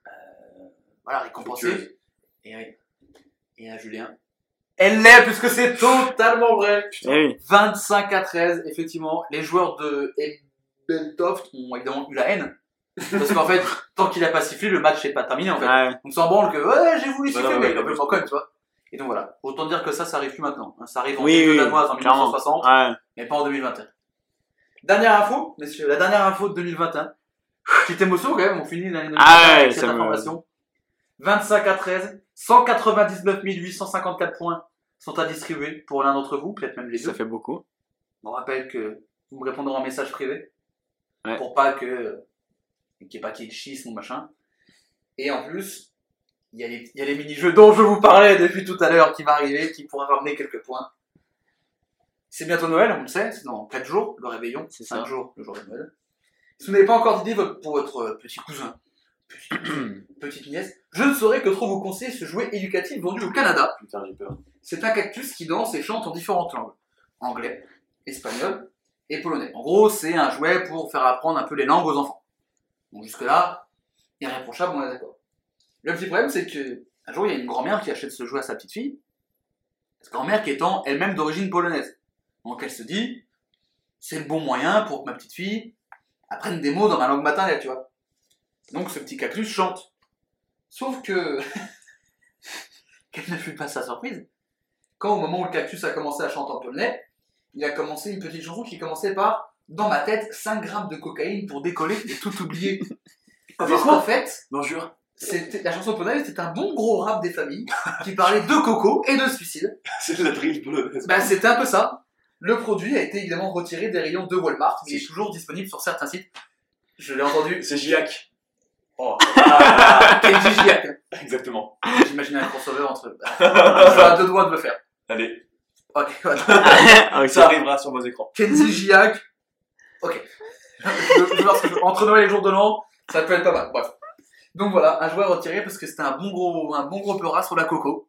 euh, voilà, récompensée? Et oui. Et à Julien? Elle l'est, puisque c'est totalement vrai. Eh oui. 25 à 13, effectivement. Les joueurs de Ebeltoft ont évidemment eu la haine. Parce qu'en fait, tant qu'il a pas sifflé, le match n'est pas terminé en fait. Ouais. On s'en branle que ouais, j'ai voulu siffler, mais il a quand tu vois. Et donc voilà. Autant dire que ça, ça arrive plus maintenant. hein. Ça arrive en Oui, oui, danoise en clairement. 1960, Ouais. mais pas en 2021. Dernière info, messieurs, la dernière info de 2021. Petite émotion quand même, on finit l'année 2021 Ah avec cette me- information. 25 à 13, 199 854 points sont à distribuer pour l'un d'entre vous, peut-être même les deux. Ça fait beaucoup. On rappelle que vous me répondrez en message privé. Ouais. Pour pas que. qu'il n'y ait pas qu'il y ait de schisme ou machin. Et en plus, il y a les, mini-jeux dont je vous parlais depuis tout à l'heure qui va arriver, qui pourra ramener quelques points. C'est bientôt Noël, on le sait, c'est dans 4 jours, le réveillon, C'est 5 ça. jours, le jour de Noël. Si vous n'avez pas encore d'idée pour votre petit cousin, petite, nièce, je ne saurais que trop vous conseiller ce jouet éducatif vendu au Canada. Putain, j'ai peur. C'est un cactus qui danse et chante en différentes langues. Anglais, espagnol et polonais. En gros, c'est un jouet pour faire apprendre un peu les langues aux enfants. Donc jusque-là, irréprochable, on est d'accord. Le petit problème, c'est que un jour, il y a une grand-mère qui achète ce jouet à sa petite fille. Cette grand-mère qui étant elle-même d'origine polonaise. Donc elle se dit, c'est le bon moyen pour que ma petite fille apprenne des mots dans ma langue maternelle, tu vois. Donc ce petit cactus chante. Sauf que, quelle ne fut pas sa surprise quand au moment où le cactus a commencé à chanter en polonais, il a commencé une petite chanson qui commençait par Dans ma tête, 5 grammes de cocaïne pour décoller et tout oublier. Parce qu'en fait, Bonjour. c'était- la chanson polonaise c'était un bon gros rap des familles qui parlait de coco et de suicide. C'est de la drill polonaise. Bah, c'était un peu ça. Le produit a été évidemment retiré des rayons de Walmart, mais il est toujours disponible sur certains sites. Je l'ai entendu. C'est Giac. Oh. Ah, Kenji Gilliac. exactement. J'imaginais un crossover entre. Bah, je suis à deux doigts de le faire. Allez, Ok, voilà. Ça arrivera sur vos écrans. Kenzie Gilliac. Ok. Je, je Entre Noël et le jour de l'an, ça peut être pas mal. Bref. Donc voilà, un jouet retiré parce que c'était un bon gros, un bon gros peurat sur la coco.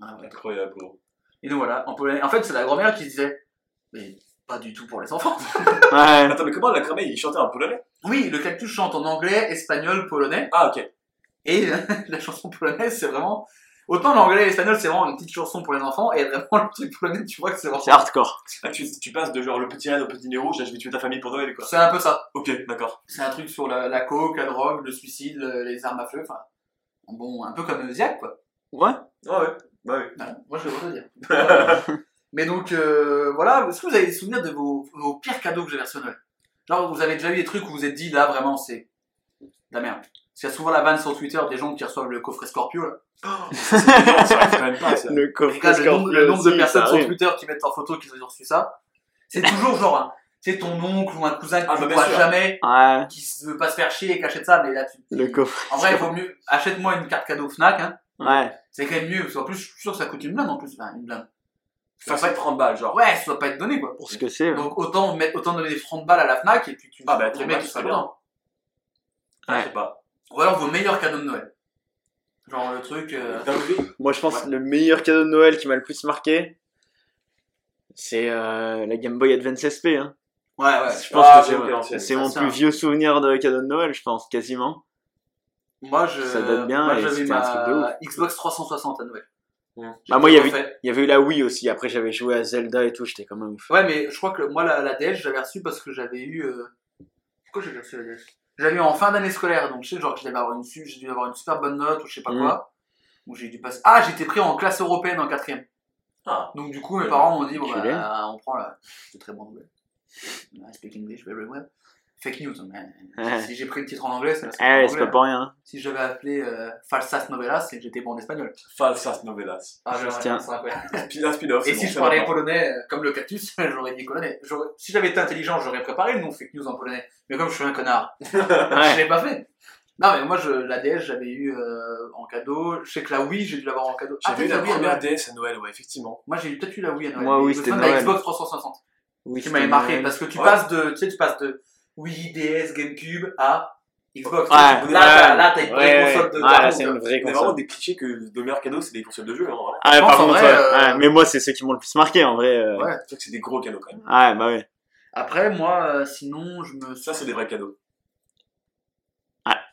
Ah. Incroyable, gros. Et donc voilà, en, polonais- en fait, c'est la grand-mère qui disait, mais pas du tout pour les enfants. Ouais. Attends, mais comment la cramée, il chantait en polonais? Oui, le cactus chante en anglais, espagnol, polonais. Ah, ok. Et la chanson polonaise, c'est vraiment. Autant l'anglais et l'espagnol, c'est vraiment une petite chanson pour les enfants, et vraiment le truc polonais, tu vois que c'est C'est vraiment. hardcore. Ah, tu, tu passes de genre le petit reine au petit nez rouge, là, je vais tuer ta famille pour Noël, quoi. C'est un peu ça. Ok, d'accord. C'est un truc sur la, la coke, la drogue, le suicide, le- les armes à feu, enfin. Bon, un peu comme Ziak, quoi. Ouais. Ah ouais. Bah oui. Voilà, moi, je vais vous le dire. Mais donc, euh, voilà, est-ce que vous avez des souvenirs de vos, vos pires cadeaux que j'ai reçus à Noël? Genre, vous avez déjà eu des trucs où vous vous êtes dit, là, vraiment, c'est de la merde. Parce qu'il y a souvent la vanne sur Twitter des gens qui reçoivent le coffret Scorpio, là. C'est évident, ça arrive quand même pas, ça. Le coffre Regarde le nombre, le nombre de aussi, personnes ça sur arrive. Twitter qui mettent en photo qu'ils ont reçu ça. C'est toujours genre, tu sais, ton oncle ou un cousin que Ah, tu bah, bien vois sûr. jamais, Ouais. qui se veut pas se faire chier et qui achète ça, mais là, tu. Le coffre. En vrai, il vaut mieux, achète-moi une carte cadeau Fnac, hein. Ouais. C'est quand même mieux, parce qu'en plus, je suis sûr que ça coûte une blinde en plus. Enfin, une blinde. Facile 30 balles, genre. Ouais, ça doit pas être donné, quoi. Pour ce que c'est. ouais. Donc autant, mettre, autant donner des 30 balles à la Fnac et puis tu Ah bah, les 30 mecs balles, c'est bien. contents. Ah, je sais pas. Ou alors vos meilleurs cadeaux de Noël. Genre le truc. euh, T'as oublié Moi, je pense Ouais. le meilleur cadeau de Noël qui m'a le plus marqué, c'est euh, la Game Boy Advance SP. Hein. Ouais, ouais. Je pense Ah, que c'est Ça, mon plus un- vieux souvenir de cadeau de Noël, je pense, quasiment. Moi, je. Ça date bien Moi, et j'avais c'était un truc de ma Xbox 360 à Noël. Bah, moi, il y, J'ai avait, refait. il y avait eu la Wii aussi. Après, j'avais joué à Zelda et tout, j'étais comme un ouf. Ouais, mais je crois que moi, la, la DS, je l'avais reçue parce que j'avais eu. Euh... Pourquoi j'ai reçu la DS? J'avais eu en fin d'année scolaire, donc je sais, genre, que je devais avoir une, su- j'ai dû avoir une super bonne note ou je sais pas Mm. quoi. Où j'ai dû passer. Ah, j'étais pris en classe européenne en quatrième. Ah. Donc du coup, mes parents m'ont dit, bon, bah, on prend la... C'est très bon anglais. I speak English very well. Fake news. mais Ouais. Si j'ai pris le titre en anglais, c'est parce que Eh, c'est pas pour rien. hein. Si j'avais appelé euh, Falsas Novelas, c'est que j'étais bon en espagnol. Falsas novelas. Ah, j'aurais- Tiens. spin-off. Et si bon, je parlais polonais euh, comme le cactus, j'aurais dit polonais. Si j'avais été intelligent, j'aurais préparé le nom fake news en polonais. Mais comme je suis un connard, je l'ai pas fait. Non, mais moi, je, la DS, j'avais eu euh, en cadeau. Je sais que la Wii, j'ai dû l'avoir en cadeau. J'ai Ah, vu peut-être la première Noël. DS à Noël, ouais, effectivement. Moi, j'ai peut-être eu la Wii à Noël. Moi, mais oui, je c'était de la Noël. Xbox 360. Oui, qui m'avait marqué Noël. parce que tu Ouais. passes de tu sais tu passes de Wii DS GameCube à Xbox Ouais, là ouais, t'as là t'as une vraie ouais, console de ouais, d'argent, là, c'est une vraie Il y a vraiment console. des clichés que le meilleur cadeau, c'est des consoles de jeu, hein, vraiment. Ah, Je par contre, vrai, ouais, euh, ouais, mais moi, c'est ceux qui m'ont le plus marqué en vrai. euh. Ouais. C'est que c'est des gros cadeaux quand même. Ouais, bah ouais. après moi euh, sinon je me Ça, c'est des vrais cadeaux.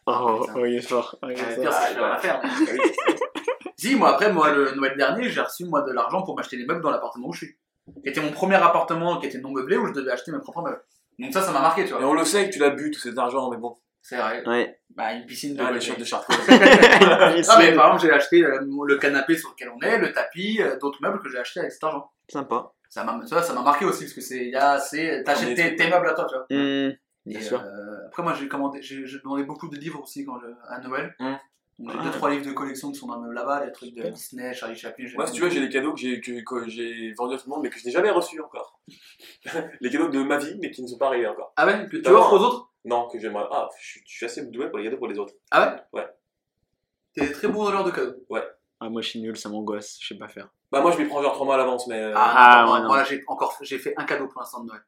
Oh, putain. oh, il est fort. Oh, il est pire, c'est à faire mais- si moi après moi le Noël dernier j'ai reçu moi de l'argent pour m'acheter des meubles dans l'appartement où je suis c'était mon premier appartement qui était non meublé où je devais acheter mes propres meubles donc ça ça m'a marqué tu Et vois on le sait que tu l'as bu, tout cet argent, mais bon. c'est vrai Ouais. bah une piscine de Ah, de Chartres. Ah mais par exemple j'ai acheté euh, le canapé sur lequel on est le tapis euh, d'autres meubles que j'ai acheté avec cet argent Sympa. ça m'a ça, ça m'a marqué aussi parce que c'est il y a c'est t'achètes tes, tes meubles à toi tu vois Mmh, bien Et, sûr. euh, après moi j'ai commandé j'ai j'ai demandé beaucoup de livres aussi quand je, à Noël Mm. Donc, j'ai Ah. deux trois livres de collection qui sont dans le meuble là-bas les trucs de. Disney Charlie Chaplin Moi, si tu veux, j'ai des cadeaux que j'ai que, que j'ai vendus à tout le monde, mais que je n'ai jamais reçus encore. les cadeaux de ma vie, mais qui ne sont pas arrivés encore. ah ouais que tu offres aux autres? Non, que j'aimerais. Ah, je suis, je suis assez doué pour les cadeaux pour les autres. ah ouais? T'es très bon donneur de cadeaux Ah, moi, je suis nul, ça m'angoisse, je sais pas faire. Bah, moi, je m'y prends genre 3 mois à l'avance, mais. euh, Ah, Ah, non, moi, ouais, non. moi, j'ai encore j'ai fait un cadeau pour l'instant de Noël.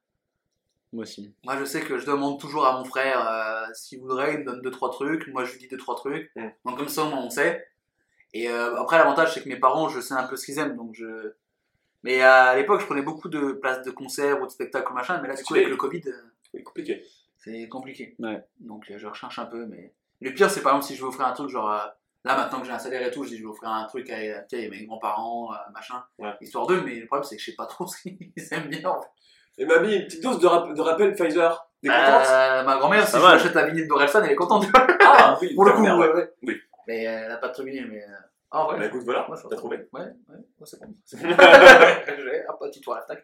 Moi aussi. Moi, je sais que je demande toujours à mon frère euh, s'il voudrait, il me donne deux trois trucs. Moi, je lui dis deux trois trucs. Mm. Donc comme ça, au moins, on sait. Et euh, après, l'avantage, c'est que mes parents, je sais un peu ce qu'ils aiment, donc je. Mais à l'époque, je prenais beaucoup de places de concert ou de spectacles machin, mais là, du coup, avec le Covid, euh, C'est compliqué. c'est compliqué. Ouais. Donc euh, je recherche un peu, mais le pire, c'est par exemple si je veux offrir un truc, genre euh, là maintenant que j'ai un salaire et tout, je dis je vais offrir un truc à, sais, mes grands-parents, machin, Ouais. histoire d'eux, mais le problème, c'est que je sais pas trop ce qu'ils aiment bien. En fait. Et mamie, une petite dose de, rap- de rappel Pfizer. T'es contente? Euh, ma grand-mère, si Ça je va. lui achète la vinyle d'Orelsan, elle est contente. Ah, oui, Pour le coup, ouais. ouais, ouais. Oui. Mais euh, elle a pas de truc vinyle, mais. Ah ouais. Bah écoute, voilà, Ouais, ça t'as trouvé. Ouais, ouais, ouais, c'est bon. c'est bon. J'ai un petit tour à la.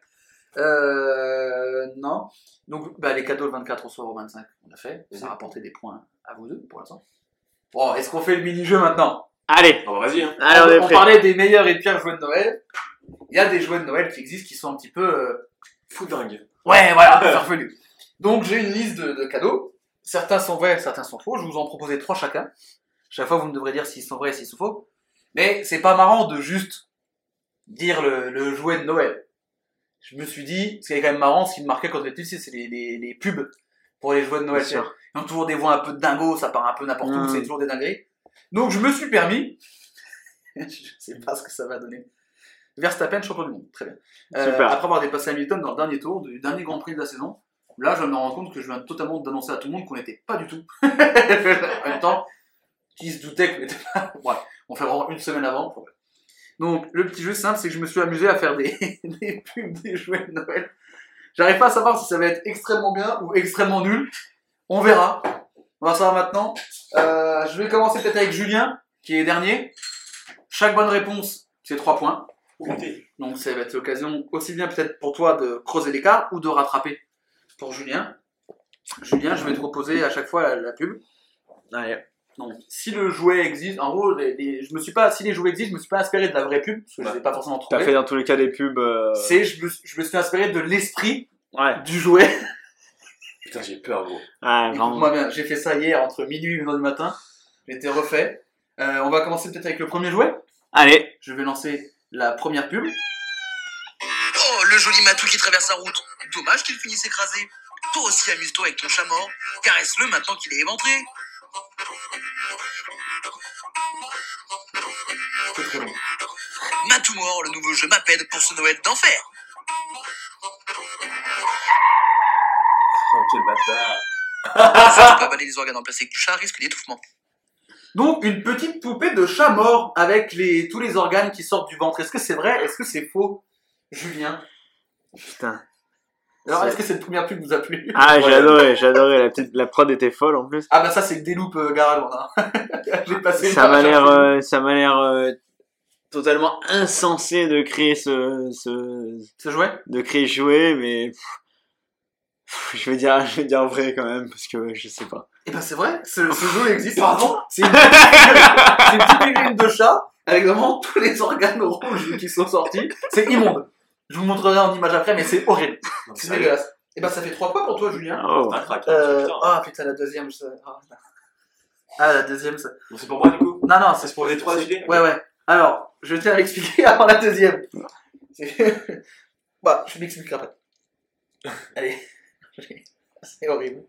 Euh, non. Donc, bah, les cadeaux le 24 au soir au 25, on a fait. Ça a Mhm. rapporté des points à vous deux pour l'instant. Bon, est-ce qu'on fait le mini-jeu maintenant? Allez, Ah bah vas-y, hein. on parlait des meilleurs et pires jouets de Noël. Il y a des jouets de Noël qui existent qui sont un petit peu. euh, Fou dingue. Ouais, voilà, farfelu. Donc j'ai une liste de, de cadeaux. Certains sont vrais, certains sont faux. Je vous en proposais trois chacun. Chaque fois, vous me devrez dire s'ils sont vrais et s'ils sont faux. Mais c'est pas marrant de juste dire le, le jouet de Noël. Je me suis dit, ce qui est quand même marrant, ce qui me marquait quand j'étais petit, c'est les, les, les pubs pour les jouets de Noël. Ils ont toujours des voix un peu de dingo, ça part un peu n'importe où, Mm. c'est toujours des dingueries. Donc je me suis permis, je sais pas ce que ça va donner. Verstappen, champion du monde, très bien. Euh, Super. après avoir dépassé Hamilton dans le dernier tour du dernier Grand Prix de la saison, là je me rends compte que je viens totalement d'annoncer à tout le monde qu'on n'était pas du tout. en même temps, qui se doutait qu'on n'était pas. Ouais, on fait vraiment une semaine avant. Donc le petit jeu simple, c'est que je me suis amusé à faire des, des pubs des jouets de Noël. J'arrive pas à savoir si ça va être extrêmement bien ou extrêmement nul. On verra. On va savoir maintenant. Euh, je vais commencer peut-être avec Julien, qui est dernier. Chaque bonne réponse, c'est 3 points. Donc ça va être l'occasion aussi bien peut-être pour toi de creuser l'écart ou de rattraper pour Julien. Julien, je vais te proposer à chaque fois la, la pub. Allez. Donc, si le jouet existe, en gros, les- les- je me suis pas, si les jouets existent, je me suis pas inspiré de la vraie pub, parce que je Ouais. pas forcément T'as trouvé. fait dans tous les cas des pubs. euh, C'est, je me, je me suis inspiré de l'esprit Ouais. du jouet. Putain, j'ai peur, gros. Vraiment. Écoute-moi bien, j'ai fait ça hier entre minuit et 1h du matin. J'ai été refait. Euh, on va commencer peut-être avec le premier jouet. Allez. Je vais lancer la première pub. Oh, le joli matou qui traverse la route. Dommage qu'il finisse écrasé. Toi aussi, amuse-toi avec ton chat mort. Caresse-le maintenant qu'il est éventré. Très mort, le nouveau jeu m'appelle pour ce Noël d'enfer. Oh, quel bâtard. Surtout pas avaler les organes remplacés avec du chat risque d'étouffement. Donc, une petite poupée de chat mort avec les, tous les organes qui sortent du ventre. Est-ce que c'est vrai? Est-ce que c'est faux? Julien Putain. Alors, est-ce que cette première pub vous a plu Ah, j'ai Ouais. adoré, j'ai adoré. La, petite, la prod était folle en plus. Ah bah ça, c'est que des loupes euh, hein. J'ai passé Ça m'a l'air, euh, ça m'a l'air euh, totalement insensé de créer ce, ce, Ce jouet de créer ce jouet, mais pff, pff, je vais dire, je vais dire vrai quand même parce que je sais pas. Eh ben c'est vrai, ce, ce jeu existe. Pardon C'est une c'est une petite figurine de chat avec vraiment tous les organes rouges qui sont sortis. C'est immonde. Je vous montrerai en image après, mais c'est horrible. C'est dégueulasse. Et ben ça fait 3 points pour toi, Julien. Oh. Crack. Euh, putain. ah putain, la deuxième, je... ah, putain. Ah, la deuxième, ça... Bon, c'est pour moi, du coup Non, non, c'est pour les trois idées Ouais, ouais. Alors, je tiens à l'expliquer avant la deuxième. Bah, je m'expliquerai après. Allez. C'est horrible.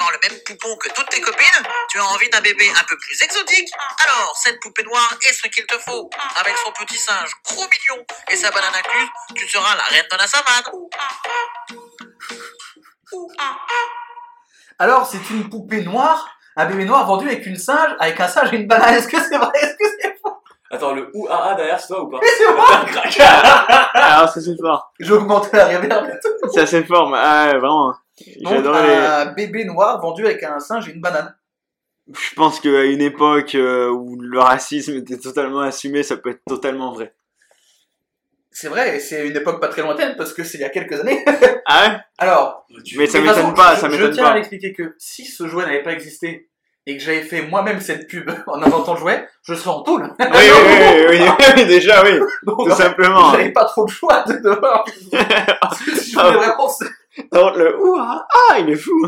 D'avoir le même poupon que toutes tes copines Tu as envie d'un bébé un peu plus exotique Alors, cette poupée noire est ce qu'il te faut. Avec son petit singe trop mignon et sa banane incluse, tu seras la reine de la savane. Alors, c'est une poupée noire, un bébé noir vendu avec une singe, avec un singe et une banane. Est-ce que c'est vrai? Est-ce que c'est Attends, le ouah derrière, c'est toi ou pas? C'est vrai Un crack. Alors ça c'est fort, J'ai augmenté la reverb. ça c'est fort, mais ah, ouais, vraiment. Donc, les- un bébé noir vendu avec un singe et une banane. Je pense qu'à une époque euh, où le racisme était totalement assumé, ça peut être totalement vrai. C'est vrai, et c'est une époque pas très lointaine parce que c'est il y a quelques années. Ah ouais? Alors, Mais ça de toute façon, m'étonne pas, je- ça m'étonne tiens à pas. l'expliquer que si ce jouet n'avait pas existé et que j'avais fait moi-même cette pub en inventant le jouet, je serais en tôle. Oui, oui, oui, oui, oui, oui, déjà oui, Donc, tout simplement. j'avais pas trop de choix de devoir. si je voulais vraiment Alors, le ouah, ah, il est fou.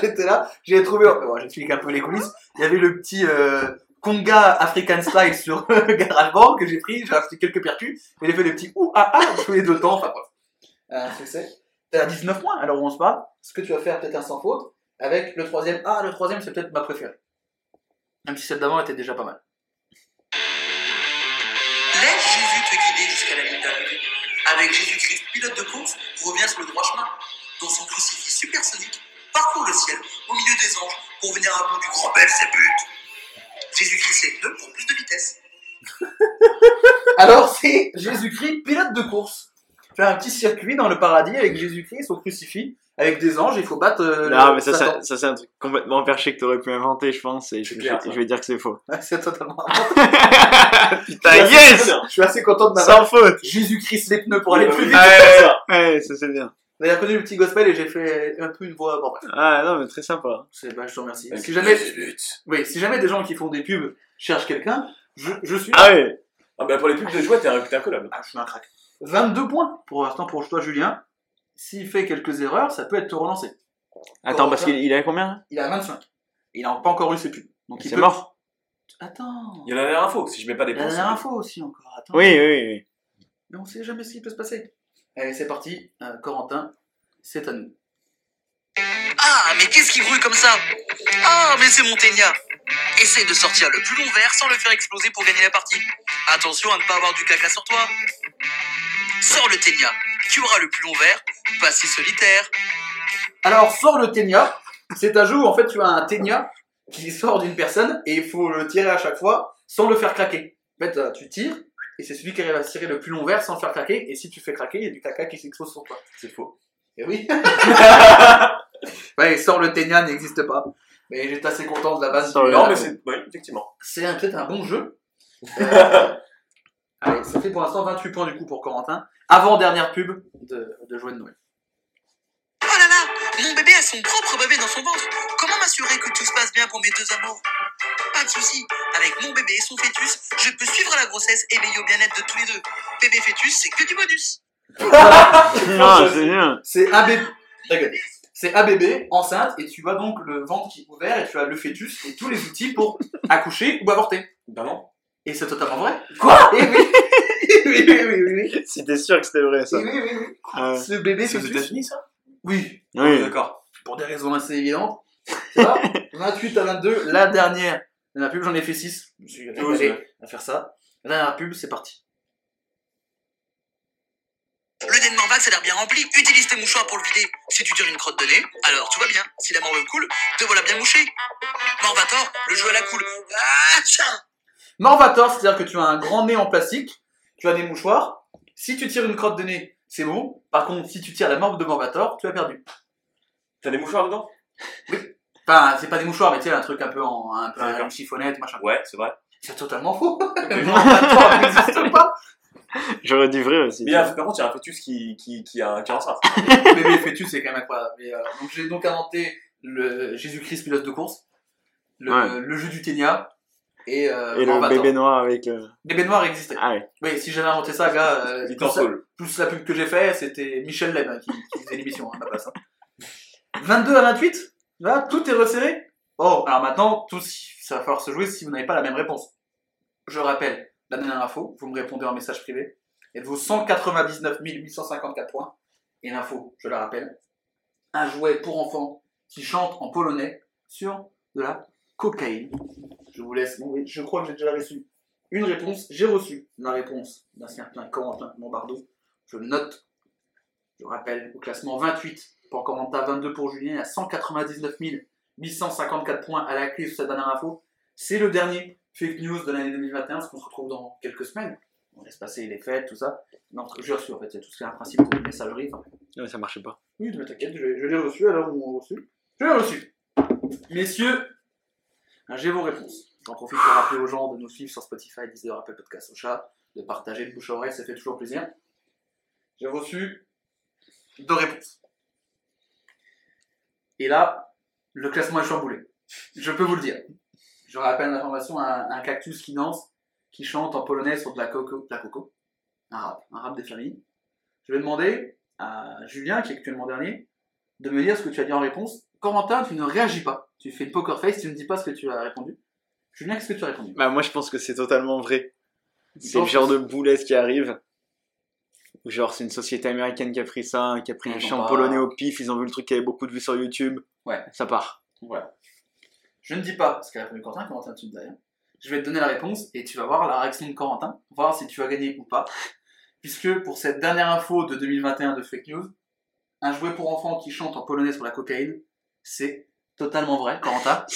J'étais là, j'ai trouvé, bon, j'explique un peu les coulisses, il y avait le petit euh, Conga African Style sur GarageBand que j'ai pris, j'ai acheté quelques percus, et j'ai fait des petits ouh ah ah tous les deux temps, enfin bref. Succès. T'es à 19 points, alors on se parle. Ce que tu vas faire peut-être un sans faute, avec le troisième. Ah, le troisième c'est peut-être ma préférée. Même si celle d'avant était déjà pas mal. Laisse Jésus te guider jusqu'à la ligne d'arrivée. Avec Jésus-Christ, pilote de course, reviens sur le droit chemin. Dans son crucifix supersonique, parcours le ciel au milieu des anges pour venir à bout du grand Belzébuth. Jésus-Christ les pneus pour plus de vitesse. Alors c'est Jésus-Christ, pilote de course. Faire un petit circuit dans le paradis avec Jésus-Christ, son crucifix, avec des anges, il faut battre. euh, Non, le- mais ça, Satan. ça, ça, c'est un truc complètement perché que t'aurais pu inventer, je pense, et je, vais dire que c'est faux. Ouais, c'est totalement. Putain, yes Je suis assez content de ma Sans faute Jésus-Christ les pneus pour aller plus vite. Ouais, ouais, ça c'est bien. Avez reconnu le petit gospel et j'ai fait un peu une voix. Bon, bref. Ah non, mais très sympa. C'est, bah, je te remercie. Si jamais, oui, si jamais des gens qui font des pubs cherchent quelqu'un, je, je suis. Ah ouais Ah bah pour les pubs de jouets, t'es un- t'es incollable. Ah, je suis un crack. 22 points pour l'instant pour toi, Julien. S'il fait quelques erreurs, ça peut être te relancer. Attends, parce qu'il il a combien là? Il a 25. Il n'a pas encore eu ses pubs. Donc il C'est peut- mort Attends. Il y a la dernière info, si je mets pas des Il y a points. la c'est- dernière info aussi encore. Attends. Oui, oui, oui. Mais on sait jamais ce qui peut se passer. Allez, c'est parti. Euh, Corentin, c'est à nous. Ah, mais qu'est-ce qui grouille comme ça? Ah, mais c'est mon Ténia Essaye de sortir le plus long verre sans le faire exploser pour gagner la partie. Attention à ne pas avoir du caca sur toi. Sors le Ténia. Tu auras le plus long verre, pas si solitaire. Alors, sors le ténia. C'est un jeu où en fait tu as un ténia qui sort d'une personne et il faut le tirer à chaque fois sans le faire craquer. En fait, euh, tu tires et c'est celui qui arrive à tirer le plus long verre sans le faire craquer. Et si tu fais craquer, il y a du caca qui s'expose sur toi. C'est faux. Et oui. ouais, sors le ténia n'existe pas. Mais j'étais assez content de la base. Non, mais c'est. Oui, effectivement. C'est un- peut-être un bon jeu. Euh, allez, ça fait pour l'instant 28 points du coup pour Corentin. Avant dernière pub de, de jouer de Noël. Oh là là, mon bébé a son propre bébé dans son ventre. Comment m'assurer que tout se passe bien pour mes deux amours? Pas de souci. Avec mon bébé et son fœtus, je peux suivre la grossesse et veiller au bien-être de tous les deux. Bébé fœtus, c'est que du bonus. Non, c'est bien. C'est un bébé. Regarde. C'est un bébé enceinte et tu as donc le ventre qui est ouvert et tu as le fœtus et tous les outils pour accoucher ou avorter. Bah non. Et c'est totalement vrai. Quoi Eh oui oui, oui, oui. Si t'es sûr que c'était vrai, ça. Oui, oui, oui, oui. Ah. Ce bébé C'est aux. États-Unis ça? Oui, Oui. D'accord. pour des raisons assez évidentes. Ça va? 28 à 22, la dernière. La pub, j'en ai fait 6. Je me suis ouais. à faire ça. La dernière pub, c'est parti. Le nez de Morvax a l'air bien rempli. Utilise tes mouchoirs pour le vider. Si tu tires une crotte de nez, alors tout va bien. Si la morve coule, te voilà bien mouché. Morvator, le jeu à la coule. Ah, tiens Morvator, c'est-à-dire que tu as un grand nez en plastique, tu as des mouchoirs. Si tu tires une crotte de nez, c'est bon. Par contre, si tu tires la morve de Morvator, tu as perdu. T'as des mouchoirs dedans? Enfin, c'est pas des mouchoirs, mais tu sais, un truc un peu en un peu chiffonnette, machin. Ouais, c'est vrai. C'est totalement faux. Morvator n'existe pas. J'aurais dit vrai aussi. Mais a- par contre, il y a un fœtus qui, qui, qui a qui est enceinte. Bébé fœtus, c'est quand même incroyable. Mais, euh, donc j'ai donc inventé le Jésus-Christ pilote de course, le, Ouais. le jeu du Ténia et, euh, Et le bébé noir avec. euh, Bébé noir existait. Ah ouais. Oui, si j'avais inventé ça, gars, euh, ça- saoule. plus la pub que j'ai fait, c'était Michel Leb hein, qui, qui faisait l'émission hein, à ma place. hein. 22 à 28 Là, tout est resserré Oh, alors maintenant, tout, ça va falloir se jouer si vous n'avez pas la même réponse. Je rappelle, la dernière info, vous me répondez en message privé. Elle vaut 199 854 points. Et l'info, je la rappelle, un jouet pour enfants qui chante en polonais sur de la cocaïne. Je vous laisse, bon, oui, je crois que j'ai déjà reçu une réponse. J'ai reçu la réponse d'un certain Corentin Mombardo. Je le note. Je rappelle, au classement 28 pour Corentin, 22 pour Julien, à 199 854 points à la clé sur cette dernière info. C'est le dernier fake news de l'année 2021, parce qu'on se retrouve dans quelques semaines. On laisse passer les fêtes, tout ça. Non, j'ai reçu en fait, il y a tout ce qui est un principe de messagerie. Enfin, Ouais, ça marchait pas. oui, mais t'inquiète, je, je l'ai reçu, alors on l'a reçu. Je l'ai reçu. Messieurs, j'ai vos réponses. J'en profite pour rappeler aux gens de nous suivre sur Spotify, Deezer, Apple Podcast, au chat, de partager de bouche à oreille, ça fait toujours plaisir. J'ai reçu deux réponses. Et là, le classement est chamboulé. Je peux vous le dire. Je rappelle l'information, un, un cactus qui danse, qui chante en polonais sur de la coco, de la coco, un rap, un rap des familles. Je vais demander à Julien, qui est actuellement dernier, de me dire ce que tu as dit en réponse. Corentin, tu ne réagis pas. Tu fais une poker face, tu ne dis pas ce que tu as répondu. Julien, qu'est-ce que tu as répondu Bah, moi, je pense que c'est totalement vrai. C'est le genre de boulette qui arrive. Genre, c'est une société américaine qui a pris ça, qui a pris un Ils chant pas- polonais au pif, ils ont vu le truc qui avait beaucoup de vues sur YouTube. Ouais. Ça part. Voilà. Je ne dis pas ce qu'a répondu Quentin, Corentin tout de suite derrière. Je vais te donner la réponse et tu vas voir la réaction de Corentin, voir si tu as gagné ou pas. Puisque pour cette dernière info de 2021 de Fake News, un jouet pour enfants qui chante en polonais sur la cocaïne, c'est totalement vrai, Corentin.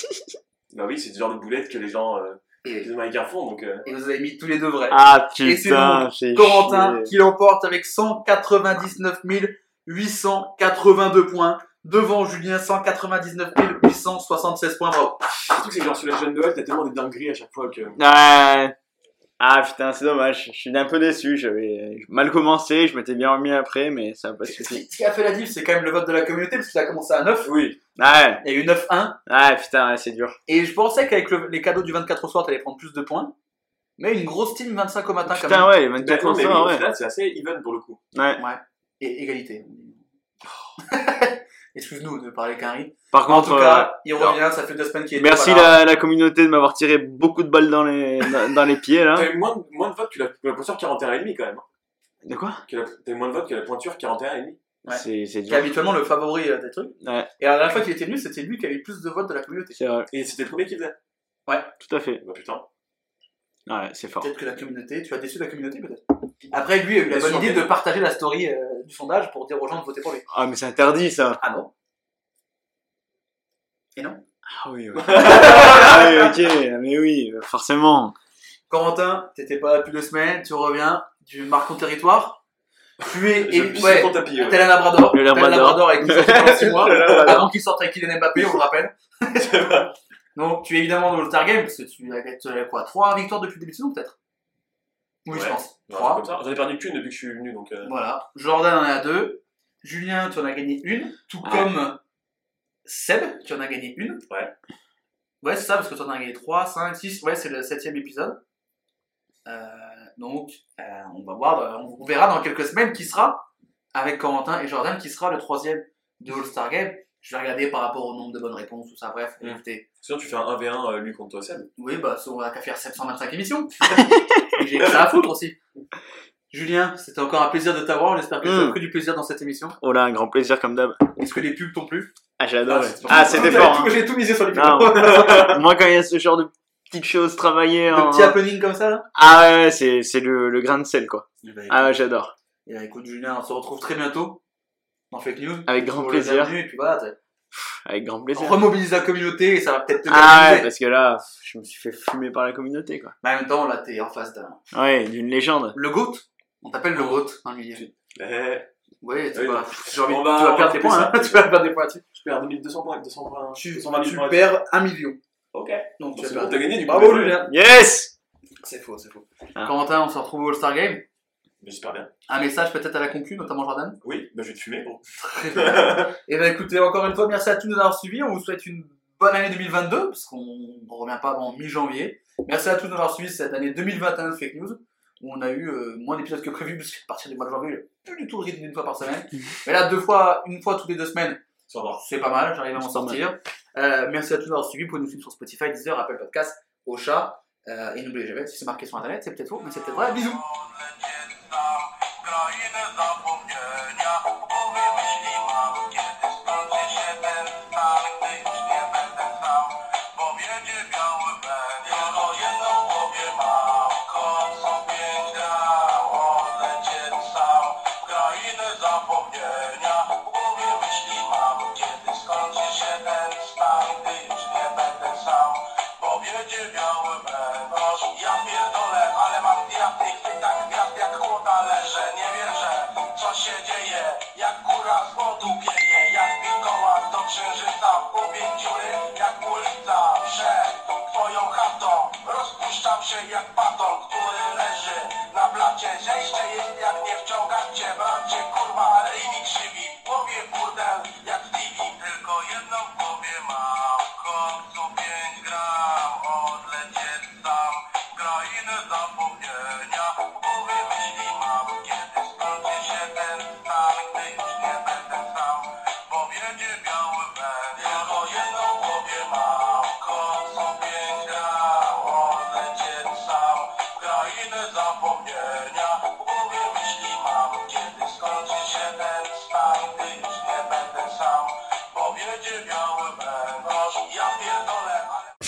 Bah oui, c'est du genre de boulette que les gens, euh, Et, les Américains font, donc. euh, et vous avez mis tous les deux vrais. Ah, Et c'est putain, donc c'est Corentin chier. qui l'emporte avec 199 882 points. Devant Julien, 199 876 points. Bravo. Le truc, c'est que genre sur les jeunes Noël, t'as tellement des dingueries à chaque fois que. Ouais. Ah putain, c'est dommage. Je suis un peu déçu. J'avais mal commencé, je m'étais bien remis après, mais ça a pas Ce suffi. qui- ce qui a fait la diff, c'est quand même le vote de la communauté, parce que ça a commencé à 9, Oui. Ouais, il y a eu 9-1, ouais, putain, ouais, c'est dur. et je pensais qu'avec le- les cadeaux du 24 au soir, t'allais prendre plus de points. Mais une grosse team 25 au matin quand Putain, même. ouais, les 24 D'accord, mais oui, heures, au ouais. final, c'est assez even pour le coup. ouais. Et égalité. Excuse-nous de parler qu'un Par En contre, tout euh, cas, il revient, ça fait deux semaines qu'il est merci la, la communauté de m'avoir tiré beaucoup de balles dans les, dans, dans les pieds, là. T'as eu moins de, moins de votes que la, la pointure 41,5 quand même. De quoi? La- T'as eu moins de votes que la pointure 41,5. Ouais. C'est c'est Qui est dur. habituellement le favori euh, des trucs. Ouais, Et la dernière fois qu'il était venu, c'était lui qui avait eu plus de votes de la communauté. c'est vrai. Et c'était le premier qui faisait. Tout à fait. Bah putain. Ouais, c'est fort. Peut-être que la communauté, tu as déçu la communauté peut-être. Après, lui a eu la bonne idée de partager la story euh, du sondage pour dire aux gens de voter pour lui. Ah, mais c'est interdit, ça. Ah non? Ah oui, ouais. ah oui, ok, mais oui, forcément. Corentin, t'étais pas là depuis deux semaines, tu reviens, tu marques ton territoire. Tu es. Je et- pisse ouais, sur ton tapis. ouais. T'es la Labrador. Le T'es Labrador. Avec qui il sortait pendant 6 mois. Le Labrador. Avant qu'il sorte avec Kylian Mbappé, on le rappelle. Donc, tu es évidemment dans le Star Game, parce que tu as quoi 3 victoires depuis le début de saison, peut-être? Oui, je pense. Non, 3. comme ça. J'en ai perdu qu'une depuis que je suis venu, donc. euh, Voilà. Jordan en à 2. Julien, tu en as gagné une. Tout Ouais. comme Seb, tu en as gagné une. Ouais. Ouais, c'est ça, parce que tu en as gagné 3, 5, 6. Ouais, c'est le septième épisode. Euh, donc, euh, on va voir, euh, on verra dans quelques semaines qui sera avec Corentin et Jordan, qui sera le troisième de All-Star Game. Je vais regarder par rapport au nombre de bonnes réponses, tout ça. Bref, Mm. écoutez. Sinon, tu fais un 1v1 euh, lui contre toi, Seb. Oui, bah, ça, on va qu'à faire 725 émissions. J'ai ça à foutre aussi. Julien, c'était encore un plaisir de t'avoir. J'espère que tu as Mm. pris du plaisir dans cette émission. Oh là, un grand plaisir comme d'hab. Est-ce que les pubs t'ont plu? Ah, j'adore. Ah, Ah, c'était fort. hein. J'ai tout misé sur les pubs. Moi, quand il y a ce genre de petites choses travaillées. De en- petits happenings comme ça, là? Ah ouais, c'est c'est le, le grain de sel, quoi. Eh ben, Ah ouais, j'adore. Et ben, écoute, Julien, on se retrouve très bientôt dans Fake News. Avec grand plaisir. Et puis voilà, Avec grand on plaisir. remobilise la communauté et ça va peut-être te Ah ouais, parce que là, je me suis fait fumer par la communauté, quoi. Mais en même temps, là, t'es en face d'un. Ouais, d'une légende. Le GOAT On t'appelle le GOAT dans le milieu. Eh, Oui, tu vas, tu perdre des points, hein. tu vas perdre des points là-dessus. je perds 2200 points, 200 points. Tu, 220 000 tu points. perds un million. Ok. Donc tu t'as gagné du. Bravo, Ouais. Julien. Yes C'est faux, c'est faux. Ah. Corentin, on se retrouve au All-Star Game. Mais J'espère bien. Un message peut-être à la concu, notamment Jordan? Oui, bah je vais te fumer. Bon. Très bien. Et ben écoutez, encore une fois, merci à tous de nous avoir suivis. On vous souhaite une bonne année 2022, parce qu'on ne revient pas avant mi-janvier. Merci à tous de nous avoir suivis cette année 2021 de Fake News, où on a eu euh, moins d'épisodes que prévu, parce qu'à partir du mois de janvier, plus du tout le rythme d'une fois par semaine. Mais là, deux fois, une fois toutes les deux semaines, c'est pas mal, j'arrive à m'en sortir. Euh, merci à tous d'avoir suivi. Vous pouvez nous suivre sur Spotify, Deezer, Apple Podcast, Ocha. Euh, et n'oubliez jamais, si c'est marqué sur internet, c'est peut-être faux, mais c'est peut-être vrai. Bisous! Dominant, the uh,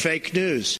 Fake news.